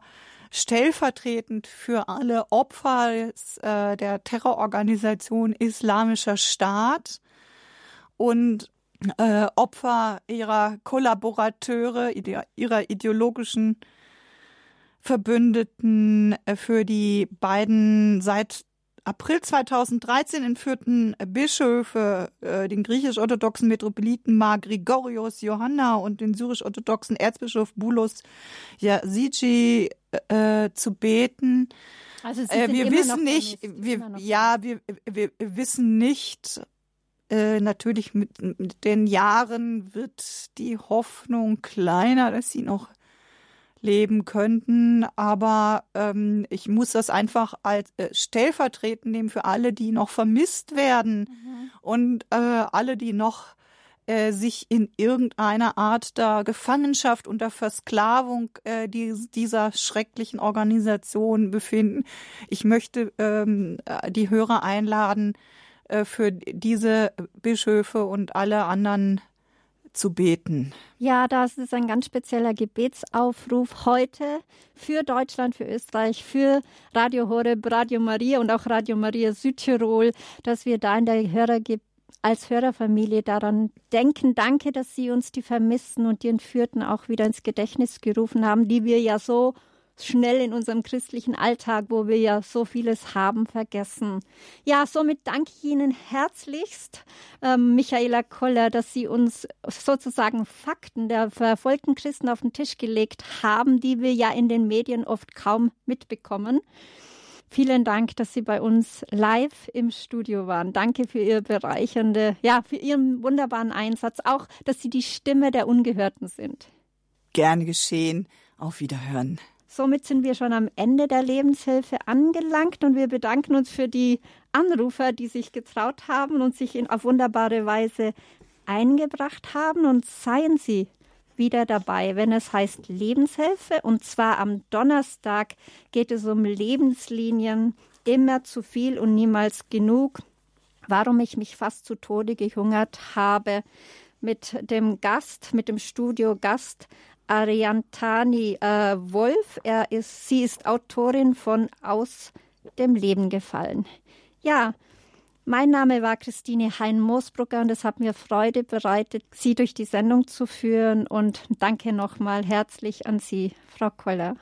stellvertretend für alle Opfer des, äh, der Terrororganisation Islamischer Staat und äh, Opfer ihrer Kollaborateure, ihrer ideologischen Verbündeten äh, für die beiden seit April 2013 entführten Bischöfe, äh, den griechisch-orthodoxen Metropoliten Mar Grigorios Johanna und den syrisch-orthodoxen Erzbischof Bulos Yazici äh, zu beten. Also äh, wir wissen nicht, wir, ja, wir, wir wissen nicht, äh, natürlich mit, mit den Jahren wird die Hoffnung kleiner, dass sie noch leben könnten. Aber ähm, ich muss das einfach als äh, stellvertretend nehmen für alle, die noch vermisst werden mhm. und äh, alle, die noch äh, sich in irgendeiner Art der Gefangenschaft und der Versklavung äh, die, dieser schrecklichen Organisation befinden. Ich möchte ähm, äh, die Hörer einladen, äh, für diese Bischöfe und alle anderen zu beten. Ja, das ist ein ganz spezieller Gebetsaufruf heute für Deutschland, für Österreich, für Radio Horeb, Radio Maria und auch Radio Maria Südtirol, dass wir da in der Hörer als Hörerfamilie daran denken. Danke, dass Sie uns die Vermissten und die Entführten auch wieder ins Gedächtnis gerufen haben, die wir ja so schnell in unserem christlichen Alltag, wo wir ja so vieles haben, vergessen. Ja, somit danke ich Ihnen herzlichst, ähm, Michaela Koller, dass Sie uns sozusagen Fakten der verfolgten Christen auf den Tisch gelegt haben, die wir ja in den Medien oft kaum mitbekommen. Vielen Dank, dass Sie bei uns live im Studio waren. Danke für Ihr bereichernde, ja, für Ihren wunderbaren Einsatz. Auch, dass Sie die Stimme der Ungehörten sind. Gerne geschehen. Auf Wiederhören. Somit sind wir schon am Ende der Lebenshilfe angelangt und wir bedanken uns für die Anrufer, die sich getraut haben und sich in, auf wunderbare Weise eingebracht haben. Und seien Sie wieder dabei, wenn es heißt Lebenshilfe. Und zwar am Donnerstag geht es um Lebenslinien, immer zu viel und niemals genug. Warum ich mich fast zu Tode gehungert habe mit dem Gast, mit dem Studiogast Ariantani äh, Wolf. Er ist, sie ist Autorin von Aus dem Leben gefallen. Ja, mein Name war Christine Hein-Moosbrugger und es hat mir Freude bereitet, Sie durch die Sendung zu führen. Und danke nochmal herzlich an Sie, Frau Koller.